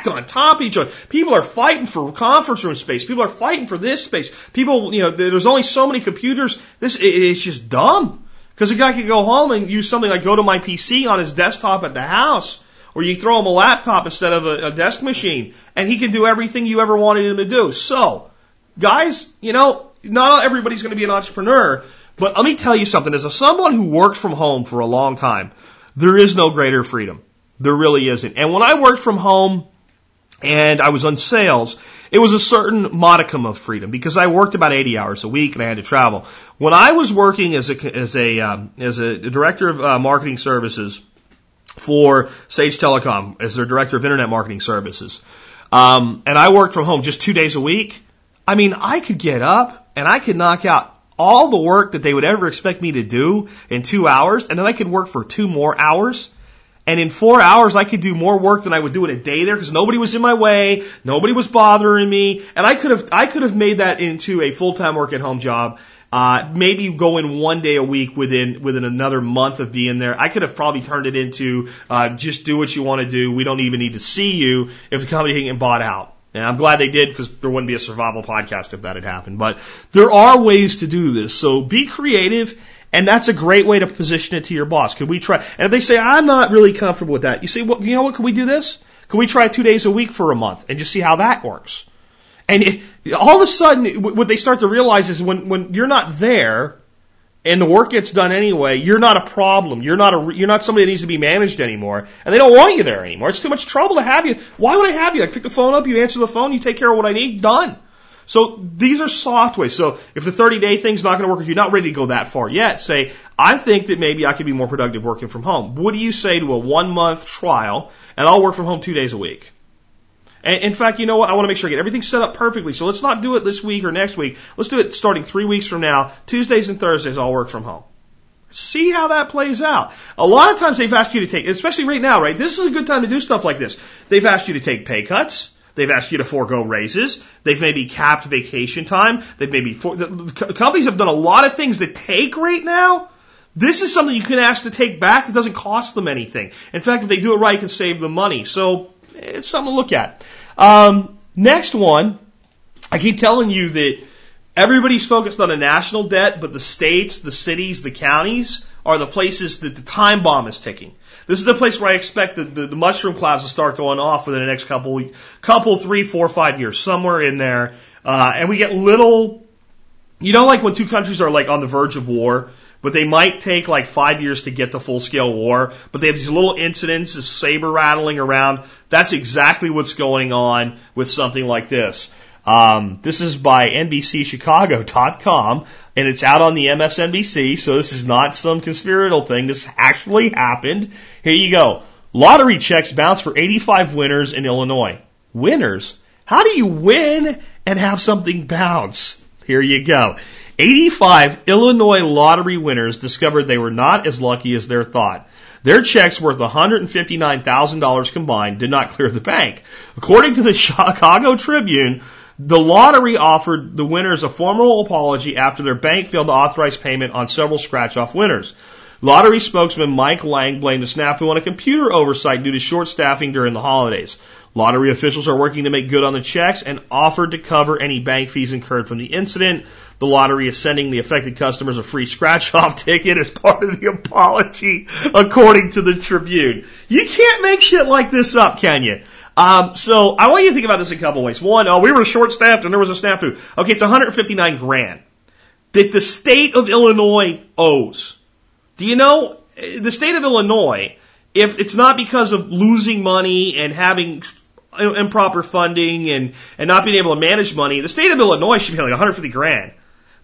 stacked on top of each other. People are fighting for conference room space. People are fighting for this space. People, you know, there's only so many computers. This, it's just dumb. Because a guy could go home and use something like go to my PC on his desktop at the house, or you throw him a laptop instead of a, a desk machine, and he can do everything you ever wanted him to do. So, guys, you know, not everybody's going to be an entrepreneur, but let me tell you something. As a someone who worked from home for a long time, there is no greater freedom. There really isn't. And when I worked from home and I was on sales, it was a certain modicum of freedom because I worked about 80 hours a week and I had to travel. When I was working as a as a um, as a director of uh, marketing services for Sage Telecom as their director of internet marketing services, um, and I worked from home just two days a week. I mean, I could get up and I could knock out all the work that they would ever expect me to do in two hours, and then I could work for two more hours. And in four hours, I could do more work than I would do in a day there because nobody was in my way, nobody was bothering me, and I could have I could have made that into a full time work at home job. Uh, maybe go in one day a week within within another month of being there. I could have probably turned it into uh, just do what you want to do. We don't even need to see you if the company can get bought out. And I'm glad they did because there wouldn't be a survival podcast if that had happened. But there are ways to do this. So be creative and that's a great way to position it to your boss. Could we try? And if they say, I'm not really comfortable with that, you say, well, you know what? Can we do this? Can we try two days a week for a month and just see how that works? And it, all of a sudden, what they start to realize is when, when you're not there and the work gets done anyway, you're not a problem. You're not a, you're not somebody that needs to be managed anymore. And they don't want you there anymore. It's too much trouble to have you. Why would I have you? I pick the phone up, you answer the phone, you take care of what I need, done. So these are soft ways. So if the 30 day thing's not going to work, if you're not ready to go that far yet, say, I think that maybe I could be more productive working from home. What do you say to a one month trial and I'll work from home two days a week? And in fact, you know what? I want to make sure I get everything set up perfectly. So let's not do it this week or next week. Let's do it starting three weeks from now. Tuesdays and Thursdays, I'll work from home. See how that plays out. A lot of times they've asked you to take, especially right now, right? This is a good time to do stuff like this. They've asked you to take pay cuts. They've asked you to forego raises. They've maybe capped vacation time. They've maybe for, the, companies have done a lot of things to take right now. This is something you can ask to take back. It doesn't cost them anything. In fact, if they do it right, it can save them money. So it's something to look at. Um, next one, I keep telling you that everybody's focused on a national debt, but the states, the cities, the counties are the places that the time bomb is ticking. This is the place where I expect the, the, the mushroom clouds to start going off within the next couple, couple, three, four, five years, somewhere in there. Uh, and we get little, you know, like when two countries are like on the verge of war, but they might take like five years to get to full scale war, but they have these little incidents, this saber rattling around. That's exactly what's going on with something like this. Um, this is by NBCChicago.com, and it's out on the MSNBC, so this is not some conspiratorial thing. This actually happened. Here you go. Lottery checks bounce for 85 winners in Illinois. Winners? How do you win and have something bounce? Here you go. 85 Illinois lottery winners discovered they were not as lucky as their thought. Their checks worth $159,000 combined did not clear the bank. According to the Chicago Tribune, the lottery offered the winners a formal apology after their bank failed to authorize payment on several scratch off winners. Lottery spokesman Mike Lang blamed the snafu on a computer oversight due to short staffing during the holidays. Lottery officials are working to make good on the checks and offered to cover any bank fees incurred from the incident. The lottery is sending the affected customers a free scratch off ticket as part of the apology, according to the Tribune. You can't make shit like this up, can you? Um, so I want you to think about this a couple ways. One, oh, we were short staffed and there was a snafu. Okay, it's 159 grand that the state of Illinois owes. Do you know the state of Illinois? If it's not because of losing money and having improper funding and and not being able to manage money, the state of Illinois should be like 150 grand.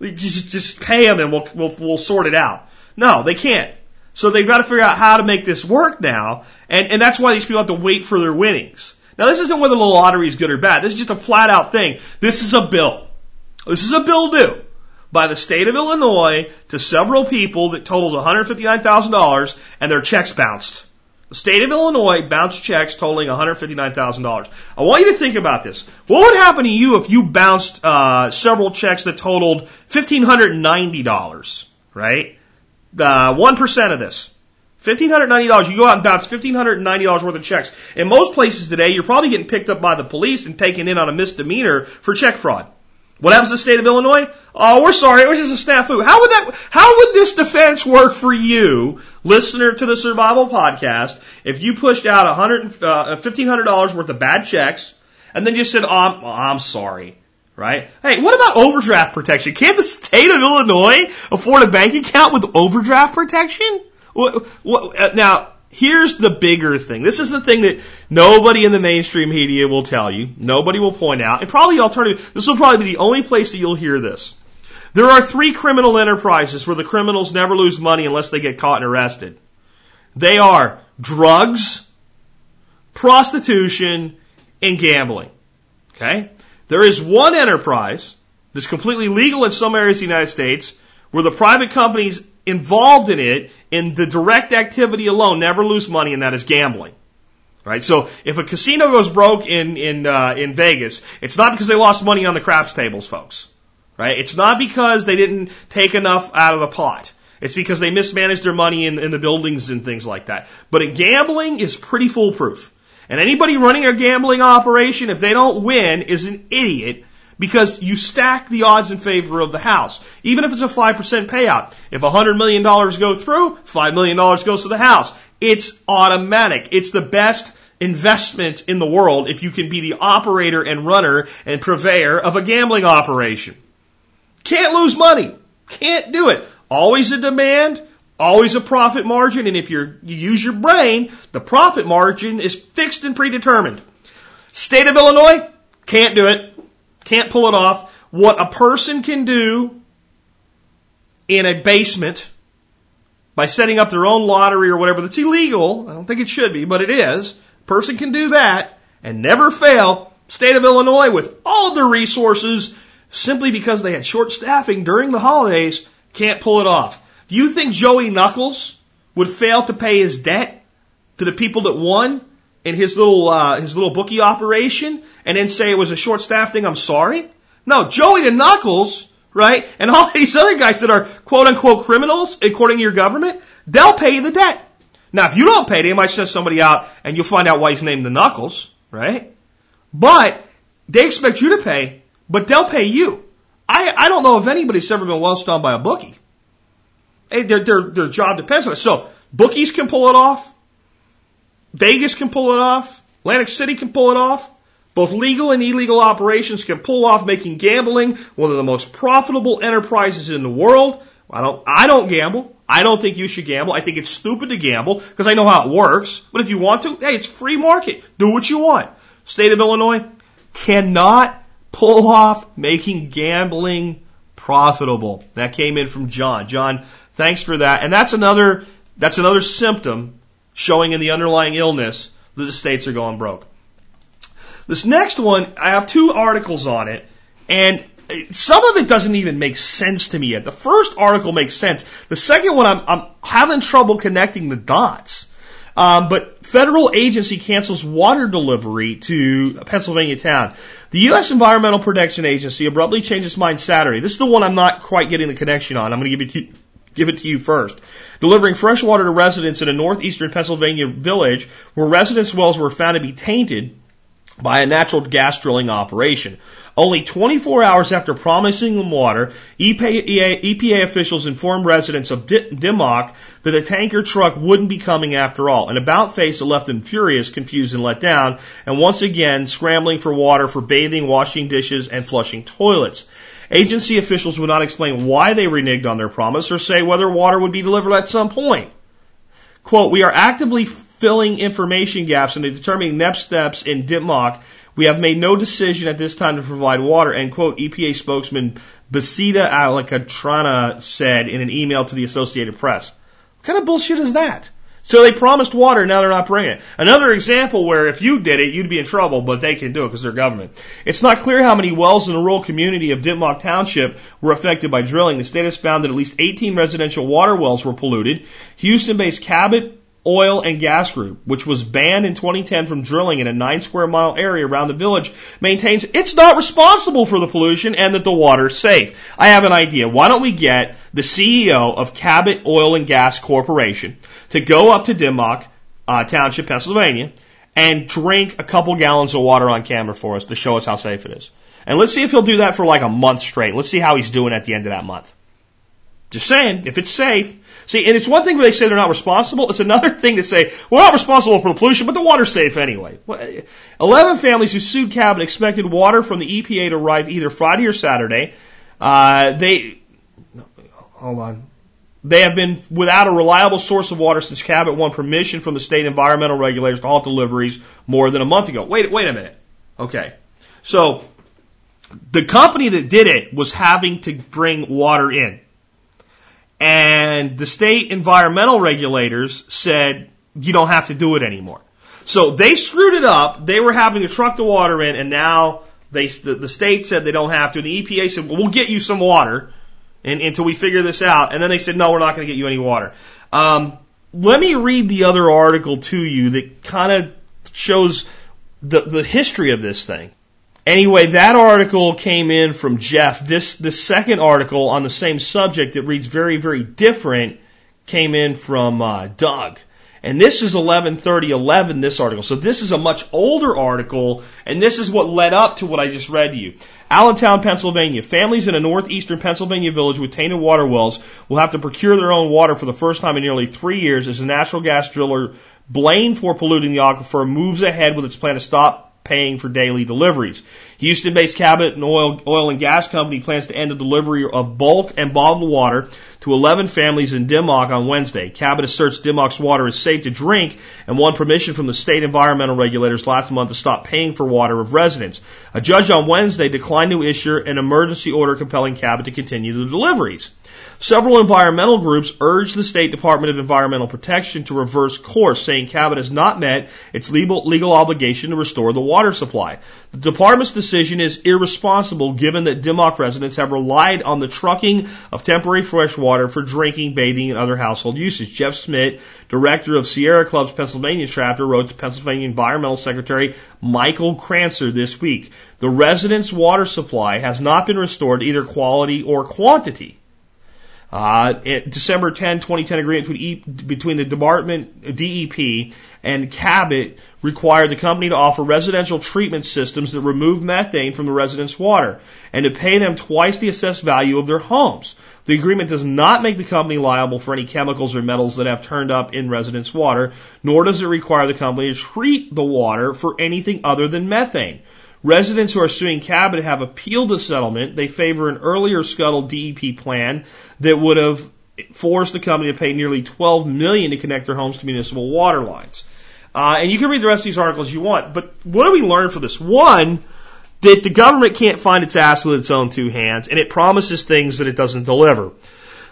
Just just pay them and we'll we'll, we'll sort it out. No, they can't. So they've got to figure out how to make this work now, and and that's why these people have to wait for their winnings. Now, this isn't whether the lottery is good or bad. This is just a flat out thing. This is a bill. This is a bill due by the state of Illinois to several people that totals $159,000 and their checks bounced. The state of Illinois bounced checks totaling $159,000. I want you to think about this. What would happen to you if you bounced uh, several checks that totaled $1,590, right? Uh, 1% of this. $1,590, you go out and bounce $1,590 worth of checks. In most places today, you're probably getting picked up by the police and taken in on a misdemeanor for check fraud. What happens to the state of Illinois? Oh, we're sorry, it was just a snafu. How would that, how would this defense work for you, listener to the Survival Podcast, if you pushed out a hundred, uh, $1,500 worth of bad checks, and then just said, oh, I'm, I'm sorry, right? Hey, what about overdraft protection? Can't the state of Illinois afford a bank account with overdraft protection? What, what, uh, now, here's the bigger thing. This is the thing that nobody in the mainstream media will tell you. Nobody will point out. And probably alternative, this will probably be the only place that you'll hear this. There are three criminal enterprises where the criminals never lose money unless they get caught and arrested. They are drugs, prostitution, and gambling. Okay? There is one enterprise that's completely legal in some areas of the United States where the private companies involved in it in the direct activity alone never lose money and that is gambling. Right? So if a casino goes broke in, in, uh, in Vegas, it's not because they lost money on the craps tables, folks. Right? It's not because they didn't take enough out of the pot. It's because they mismanaged their money in, in the buildings and things like that. But in gambling is pretty foolproof. And anybody running a gambling operation, if they don't win, is an idiot because you stack the odds in favor of the house. Even if it's a 5% payout. If $100 million go through, $5 million goes to the house. It's automatic. It's the best investment in the world if you can be the operator and runner and purveyor of a gambling operation. Can't lose money. Can't do it. Always a demand, always a profit margin, and if you use your brain, the profit margin is fixed and predetermined. State of Illinois, can't do it. Can't pull it off. What a person can do in a basement by setting up their own lottery or whatever that's illegal. I don't think it should be, but it is. A person can do that and never fail. State of Illinois with all their resources simply because they had short staffing during the holidays can't pull it off. Do you think Joey Knuckles would fail to pay his debt to the people that won in his little uh, his little bookie operation and then say it was a short staff thing? I'm sorry. No, Joey the Knuckles, right, and all these other guys that are quote unquote criminals according to your government, they'll pay the debt. Now, if you don't pay, they might send somebody out and you'll find out why he's named the Knuckles, right? But they expect you to pay, but they'll pay you. I, I don't know if anybody's ever been well stung by a bookie. Hey, their, their, their job depends on it. So, bookies can pull it off. Vegas can pull it off. Atlantic City can pull it off. Both legal and illegal operations can pull off making gambling one of the most profitable enterprises in the world. I don't, I don't gamble. I don't think you should gamble. I think it's stupid to gamble because I know how it works. But if you want to, hey, it's free market. Do what you want. State of Illinois cannot pull off making gambling profitable. That came in from John. John, thanks for that. And that's another, that's another symptom showing in the underlying illness that the states are going broke. This next one, I have two articles on it, and some of it doesn't even make sense to me yet. The first article makes sense. The second one, I'm, I'm having trouble connecting the dots. Um, but federal agency cancels water delivery to a Pennsylvania town. The U.S. Environmental Protection Agency abruptly changed its mind Saturday. This is the one I'm not quite getting the connection on. I'm going to give you to give it to you first. Delivering fresh water to residents in a northeastern Pennsylvania village where residents' wells were found to be tainted by a natural gas drilling operation. Only 24 hours after promising them water, EPA, EPA officials informed residents of Dimock that a tanker truck wouldn't be coming after all. An about face that left them furious, confused, and let down, and once again scrambling for water for bathing, washing dishes, and flushing toilets. Agency officials would not explain why they reneged on their promise or say whether water would be delivered at some point. Quote, we are actively filling information gaps and determining next steps in Dimock we have made no decision at this time to provide water, end quote, EPA spokesman Betsaida Alcantara said in an email to the Associated Press. What kind of bullshit is that? So they promised water, now they're not bringing it. Another example where if you did it, you'd be in trouble, but they can do it because they're government. It's not clear how many wells in the rural community of Dimock Township were affected by drilling. The state has found that at least 18 residential water wells were polluted. Houston-based Cabot Oil and Gas Group, which was banned in 2010 from drilling in a nine square mile area around the village, maintains it's not responsible for the pollution and that the water is safe. I have an idea. Why don't we get the CEO of Cabot Oil and Gas Corporation to go up to Dimock uh, Township, Pennsylvania, and drink a couple gallons of water on camera for us to show us how safe it is. And let's see if he'll do that for like a month straight. Let's see how he's doing at the end of that month. Just saying, if it's safe. See, and it's one thing when they say they're not responsible. It's another thing to say, we're not responsible for the pollution, but the water's safe anyway. 11 families who sued Cabot expected water from the EPA to arrive either Friday or Saturday. Uh, they, hold on. They have been without a reliable source of water since Cabot won permission from the state environmental regulators to halt deliveries more than a month ago. Wait, wait a minute. Okay. So, the company that did it was having to bring water in. And the state environmental regulators said, you don't have to do it anymore. So they screwed it up. They were having to truck the water in, and now they, the, the state said they don't have to. And the EPA said, well, we'll get you some water and, until we figure this out. And then they said, no, we're not going to get you any water. Um, let me read the other article to you that kind of shows the, the history of this thing. Anyway, that article came in from Jeff. This the second article on the same subject that reads very very different came in from uh, Doug. And this is 113011, this article. So this is a much older article, and this is what led up to what I just read to you. Allentown, Pennsylvania. Families in a northeastern Pennsylvania village with tainted water wells will have to procure their own water for the first time in nearly three years as the natural gas driller blamed for polluting the aquifer moves ahead with its plan to stop paying for daily deliveries. Houston-based Cabot and oil, oil and gas company plans to end the delivery of bulk and bottled water to 11 families in Dimock on Wednesday. Cabot asserts Dimock's water is safe to drink and won permission from the state environmental regulators last month to stop paying for water of residents. A judge on Wednesday declined to issue an emergency order compelling Cabot to continue the deliveries. Several environmental groups urged the State Department of Environmental Protection to reverse course, saying Cabot has not met its legal, legal obligation to restore the water supply. The department's decision is irresponsible given that Dimock residents have relied on the trucking of temporary fresh water for drinking, bathing, and other household uses. Jeff Schmidt, director of Sierra Club's Pennsylvania chapter, wrote to Pennsylvania Environmental Secretary Michael Krancer this week. The residents' water supply has not been restored to either quality or quantity. Uh, December 10, 2010 agreement between, between the department, DEP and Cabot required the company to offer residential treatment systems that remove methane from the residents' water and to pay them twice the assessed value of their homes. The agreement does not make the company liable for any chemicals or metals that have turned up in residents' water, nor does it require the company to treat the water for anything other than methane. Residents who are suing Cabot have appealed the settlement. They favor an earlier scuttled DEP plan that would have forced the company to pay nearly 12 million to connect their homes to municipal water lines. Uh, and you can read the rest of these articles you want, but what do we learn from this? One, that the government can't find its ass with its own two hands, and it promises things that it doesn't deliver.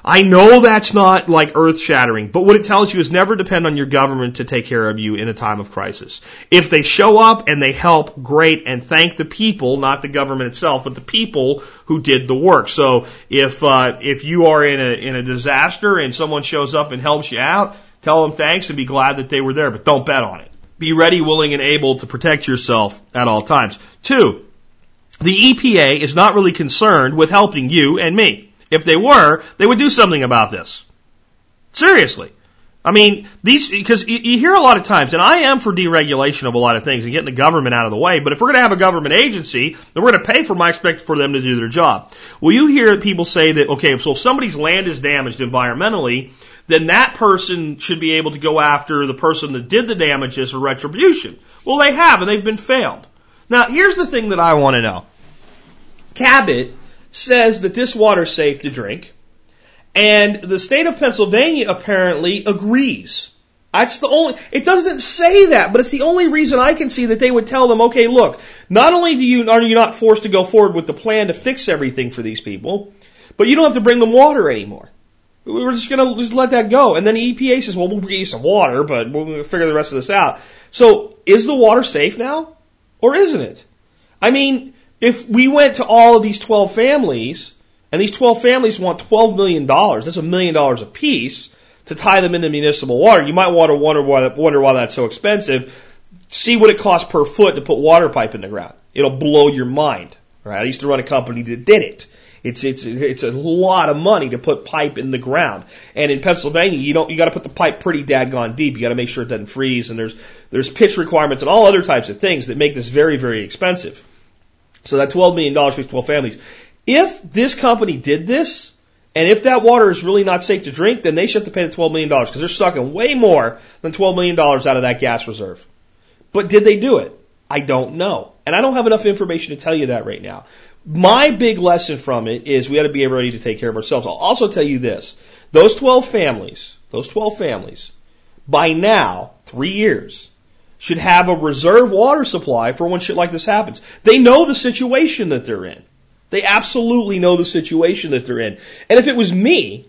I know that's not like earth shattering, but what it tells you is never depend on your government to take care of you in a time of crisis. If they show up and they help, great, and thank the people, not the government itself, but the people who did the work. So if uh, if you are in a in a disaster and someone shows up and helps you out, tell them thanks and be glad that they were there, but don't bet on it. Be ready, willing, and able to protect yourself at all times. Two, the EPA is not really concerned with helping you and me. If they were, they would do something about this. Seriously. I mean, these, because you hear a lot of times, and I am for deregulation of a lot of things and getting the government out of the way, but if we're going to have a government agency, then we're going to pay for my expect for them to do their job. Well, you hear people say that, okay, so if somebody's land is damaged environmentally, then that person should be able to go after the person that did the damages for retribution. Well, they have, and they've been failed. Now, here's the thing that I want to know. Cabot says that this water's safe to drink, and the state of Pennsylvania apparently agrees. That's the only, it doesn't say that, but it's the only reason I can see that they would tell them, okay, look, not only do you, are you not forced to go forward with the plan to fix everything for these people, but you don't have to bring them water anymore. We're just gonna just let that go. And then the EPA says, well, we'll get you some water, but we'll figure the rest of this out. So, is the water safe now? Or isn't it? I mean, if we went to all of these 12 families, and these 12 families want $12 million, that's a million dollars a piece, to tie them into municipal water, you might want to wonder why, wonder why that's so expensive. See what it costs per foot to put water pipe in the ground. It'll blow your mind. Right? I used to run a company that did it. It's it's it's a lot of money to put pipe in the ground. And in Pennsylvania, you don't you got to put the pipe pretty dadgone deep. You got to make sure it doesn't freeze. And there's there's pitch requirements and all other types of things that make this very very expensive. So that $12 million for 12 families. If this company did this, and if that water is really not safe to drink, then they should have to pay the $12 million because they're sucking way more than $12 million out of that gas reserve. But did they do it? I don't know. And I don't have enough information to tell you that right now. My big lesson from it is we got to be ready to take care of ourselves. I'll also tell you this. Those 12 families, those 12 families, by now, three years, should have a reserve water supply for when shit like this happens. They know the situation that they're in. They absolutely know the situation that they're in. And if it was me,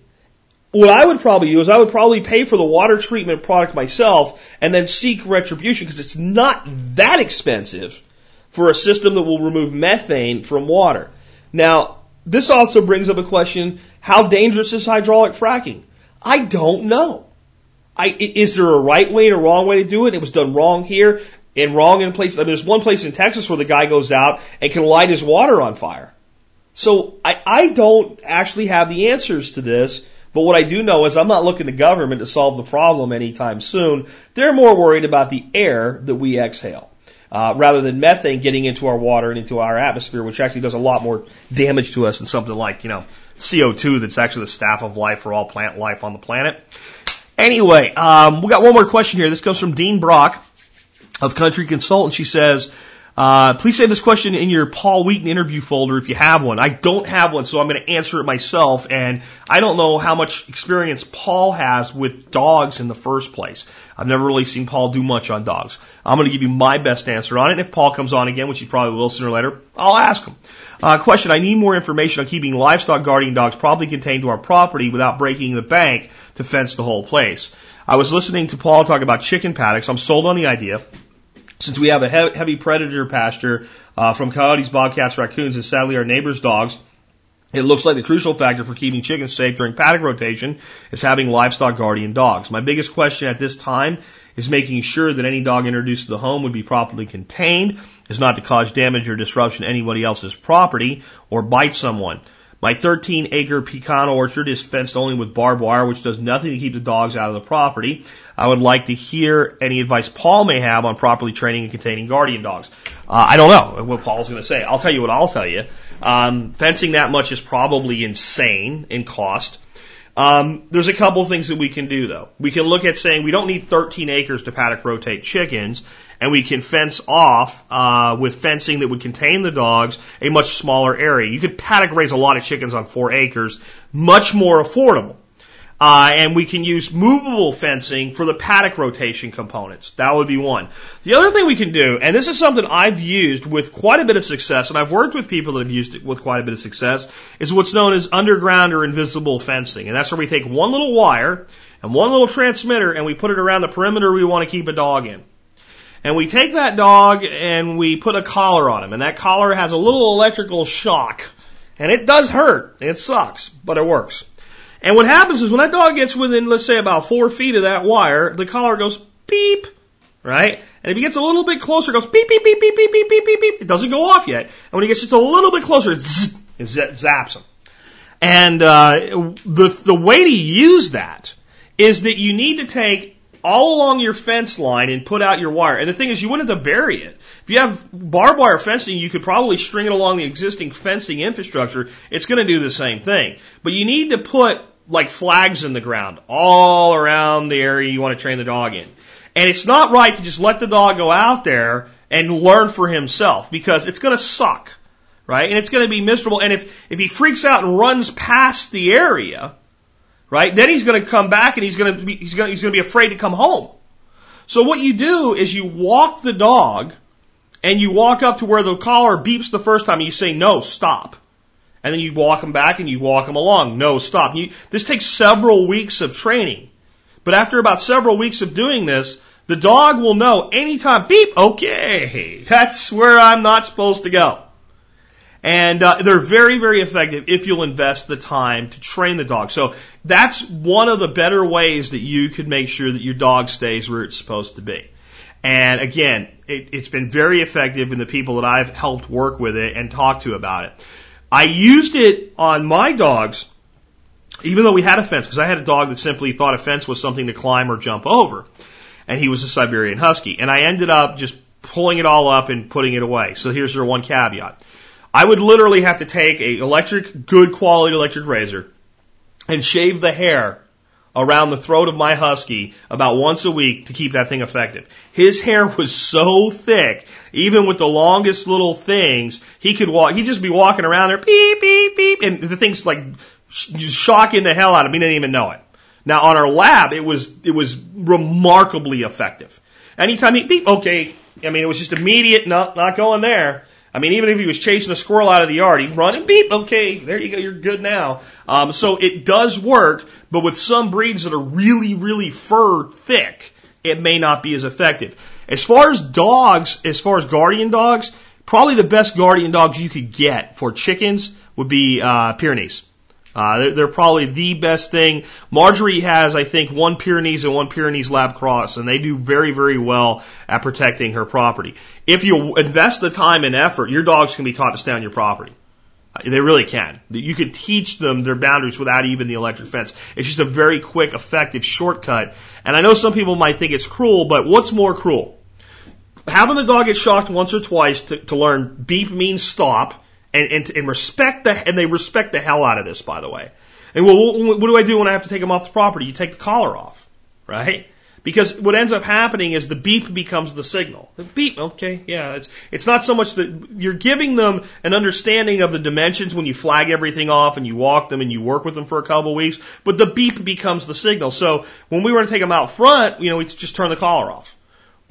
what I would probably do is I would probably pay for the water treatment product myself and then seek retribution because it's not that expensive for a system that will remove methane from water. Now, this also brings up a question, how dangerous is hydraulic fracking? I don't know. I, is there a right way and a wrong way to do it? It was done wrong here and wrong in places. I mean, there's one place in Texas where the guy goes out and can light his water on fire. So I, I don't actually have the answers to this, but what I do know is I'm not looking to government to solve the problem anytime soon. They're more worried about the air that we exhale. Uh, rather than methane getting into our water and into our atmosphere, which actually does a lot more damage to us than something like, you know, CO2 that's actually the staff of life for all plant life on the planet. Anyway, um, we got one more question here. This comes from Dean Brock of Country Consultant. She says, uh, please save this question in your Paul Wheaton interview folder if you have one. I don't have one, so I'm going to answer it myself. And I don't know how much experience Paul has with dogs in the first place. I've never really seen Paul do much on dogs. I'm going to give you my best answer on it. And if Paul comes on again, which he probably will sooner or later, I'll ask him. Uh, question: I need more information on keeping livestock guardian dogs properly contained to our property without breaking the bank to fence the whole place. I was listening to Paul talk about chicken paddocks. I'm sold on the idea. Since we have a he- heavy predator pasture uh, from coyotes, bobcats, raccoons, and sadly our neighbors' dogs, it looks like the crucial factor for keeping chickens safe during paddock rotation is having livestock guardian dogs. My biggest question at this time is making sure that any dog introduced to the home would be properly contained, is not to cause damage or disruption to anybody else's property or bite someone. My 13 acre pecan orchard is fenced only with barbed wire, which does nothing to keep the dogs out of the property. I would like to hear any advice Paul may have on properly training and containing guardian dogs. Uh, I don't know what Paul's going to say. I'll tell you what I'll tell you. Um, fencing that much is probably insane in cost. Um, there's a couple things that we can do though. We can look at saying we don't need 13 acres to paddock rotate chickens, and we can fence off uh, with fencing that would contain the dogs a much smaller area. You could paddock raise a lot of chickens on four acres, much more affordable. Uh, and we can use movable fencing for the paddock rotation components. That would be one. The other thing we can do, and this is something I've used with quite a bit of success, and I've worked with people that have used it with quite a bit of success, is what's known as underground or invisible fencing. And that's where we take one little wire and one little transmitter and we put it around the perimeter we want to keep a dog in. And we take that dog and we put a collar on him, and that collar has a little electrical shock. And it does hurt. It sucks, but it works. And what happens is when that dog gets within, let's say, about four feet of that wire, the collar goes beep, right? And if he gets a little bit closer, it goes beep, beep, beep, beep, beep, beep, beep, beep, beep. It doesn't go off yet. And when he gets just a little bit closer, it, zzz, it zaps him. And uh, the the way to use that is that you need to take all along your fence line and put out your wire. And the thing is, you wouldn't have to bury it. If you have barbed wire fencing, you could probably string it along the existing fencing infrastructure. It's going to do the same thing. But you need to put like flags in the ground all around the area you want to train the dog in. And it's not right to just let the dog go out there and learn for himself because it's going to suck, right? And it's going to be miserable. And if, if he freaks out and runs past the area, right, then he's going to come back and he's going to be, he's going to, he's going to be afraid to come home. So what you do is you walk the dog and you walk up to where the collar beeps the first time and you say, no, stop. And then you walk them back and you walk them along. No, stop. You, this takes several weeks of training. But after about several weeks of doing this, the dog will know anytime, beep, okay, that's where I'm not supposed to go. And uh, they're very, very effective if you'll invest the time to train the dog. So that's one of the better ways that you could make sure that your dog stays where it's supposed to be. And again, it, it's been very effective in the people that I've helped work with it and talk to about it. I used it on my dogs, even though we had a fence, because I had a dog that simply thought a fence was something to climb or jump over. And he was a Siberian Husky. And I ended up just pulling it all up and putting it away. So here's your one caveat. I would literally have to take a electric, good quality electric razor and shave the hair around the throat of my husky about once a week to keep that thing effective. His hair was so thick, even with the longest little things, he could walk, he'd just be walking around there, beep, beep, beep, and the thing's like shocking the hell out of me, didn't even know it. Now on our lab, it was, it was remarkably effective. Anytime he beep, okay, I mean, it was just immediate, not, not going there. I mean, even if he was chasing a squirrel out of the yard, he'd run and beep, okay, there you go, you're good now. Um, so it does work, but with some breeds that are really, really fur thick, it may not be as effective. As far as dogs, as far as guardian dogs, probably the best guardian dogs you could get for chickens would be uh, Pyrenees. Uh, they're, they're, probably the best thing. Marjorie has, I think, one Pyrenees and one Pyrenees Lab Cross, and they do very, very well at protecting her property. If you invest the time and effort, your dogs can be taught to stay on your property. Uh, they really can. You can teach them their boundaries without even the electric fence. It's just a very quick, effective shortcut. And I know some people might think it's cruel, but what's more cruel? Having the dog get shocked once or twice to, to learn beep means stop and, and, and respect the, and they respect the hell out of this, by the way. And well, what do I do when I have to take them off the property? You take the collar off, right? Because what ends up happening is the beep becomes the signal. The beep, okay, yeah, it's it's not so much that you're giving them an understanding of the dimensions when you flag everything off and you walk them and you work with them for a couple of weeks, but the beep becomes the signal. So when we were to take them out front, you know, we just turn the collar off.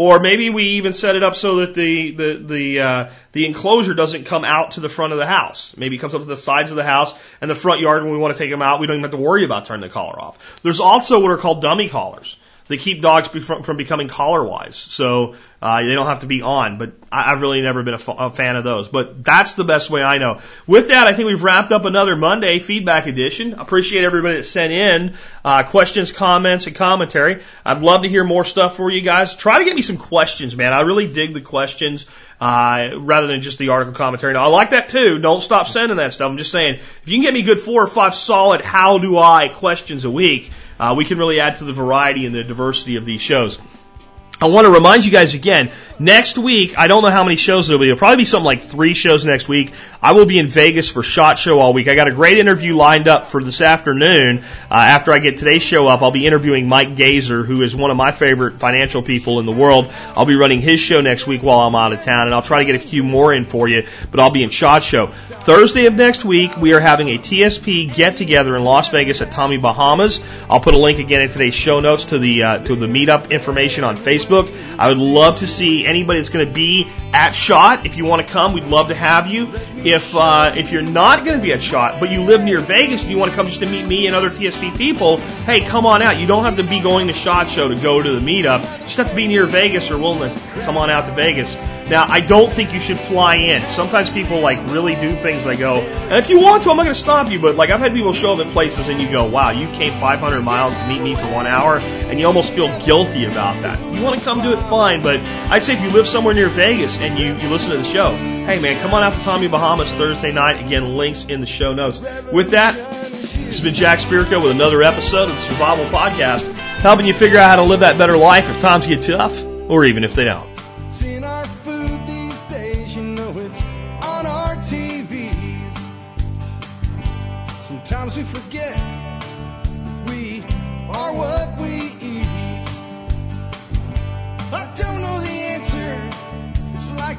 Or maybe we even set it up so that the the the uh, the enclosure doesn't come out to the front of the house. Maybe it comes up to the sides of the house and the front yard. When we want to take them out, we don't even have to worry about turning the collar off. There's also what are called dummy collars. They keep dogs from, from becoming collar wise. So uh, they don't have to be on, but I, I've really never been a, f- a fan of those. But that's the best way I know. With that, I think we've wrapped up another Monday feedback edition. Appreciate everybody that sent in uh, questions, comments, and commentary. I'd love to hear more stuff for you guys. Try to get me some questions, man. I really dig the questions uh, rather than just the article commentary. Now, I like that too. Don't stop sending that stuff. I'm just saying, if you can get me good four or five solid "How do I" questions a week, uh, we can really add to the variety and the diversity of these shows. I want to remind you guys again, next week, I don't know how many shows there'll be. It'll probably be something like three shows next week. I will be in Vegas for SHOT Show all week. I got a great interview lined up for this afternoon. Uh, after I get today's show up, I'll be interviewing Mike Gazer, who is one of my favorite financial people in the world. I'll be running his show next week while I'm out of town, and I'll try to get a few more in for you, but I'll be in SHOT Show. Thursday of next week, we are having a TSP get together in Las Vegas at Tommy Bahamas. I'll put a link again in today's show notes to the, uh, to the meetup information on Facebook. Facebook. I would love to see anybody that's going to be at Shot. If you want to come, we'd love to have you. If uh, if you're not going to be at Shot, but you live near Vegas and you want to come just to meet me and other TSP people, hey, come on out. You don't have to be going to Shot Show to go to the meetup. You just have to be near Vegas or willing to come on out to Vegas. Now, I don't think you should fly in. Sometimes people like really do things. They go, and if you want to, I'm not going to stop you. But like I've had people show up at places and you go, wow, you came 500 miles to meet me for one hour, and you almost feel guilty about that. You want to come do it, fine. But I'd say if you live somewhere near Vegas and you you listen to the show, hey man, come on out to Tommy Bahamas Thursday night. Again, links in the show notes. With that, this has been Jack Spirko with another episode of the Survival Podcast, helping you figure out how to live that better life if times get tough, or even if they don't.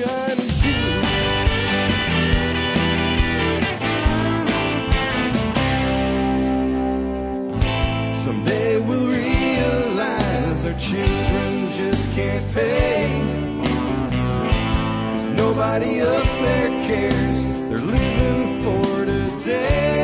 Is you. Someday we'll realize our choosing. can't pay. Cause nobody up there cares. They're living for today.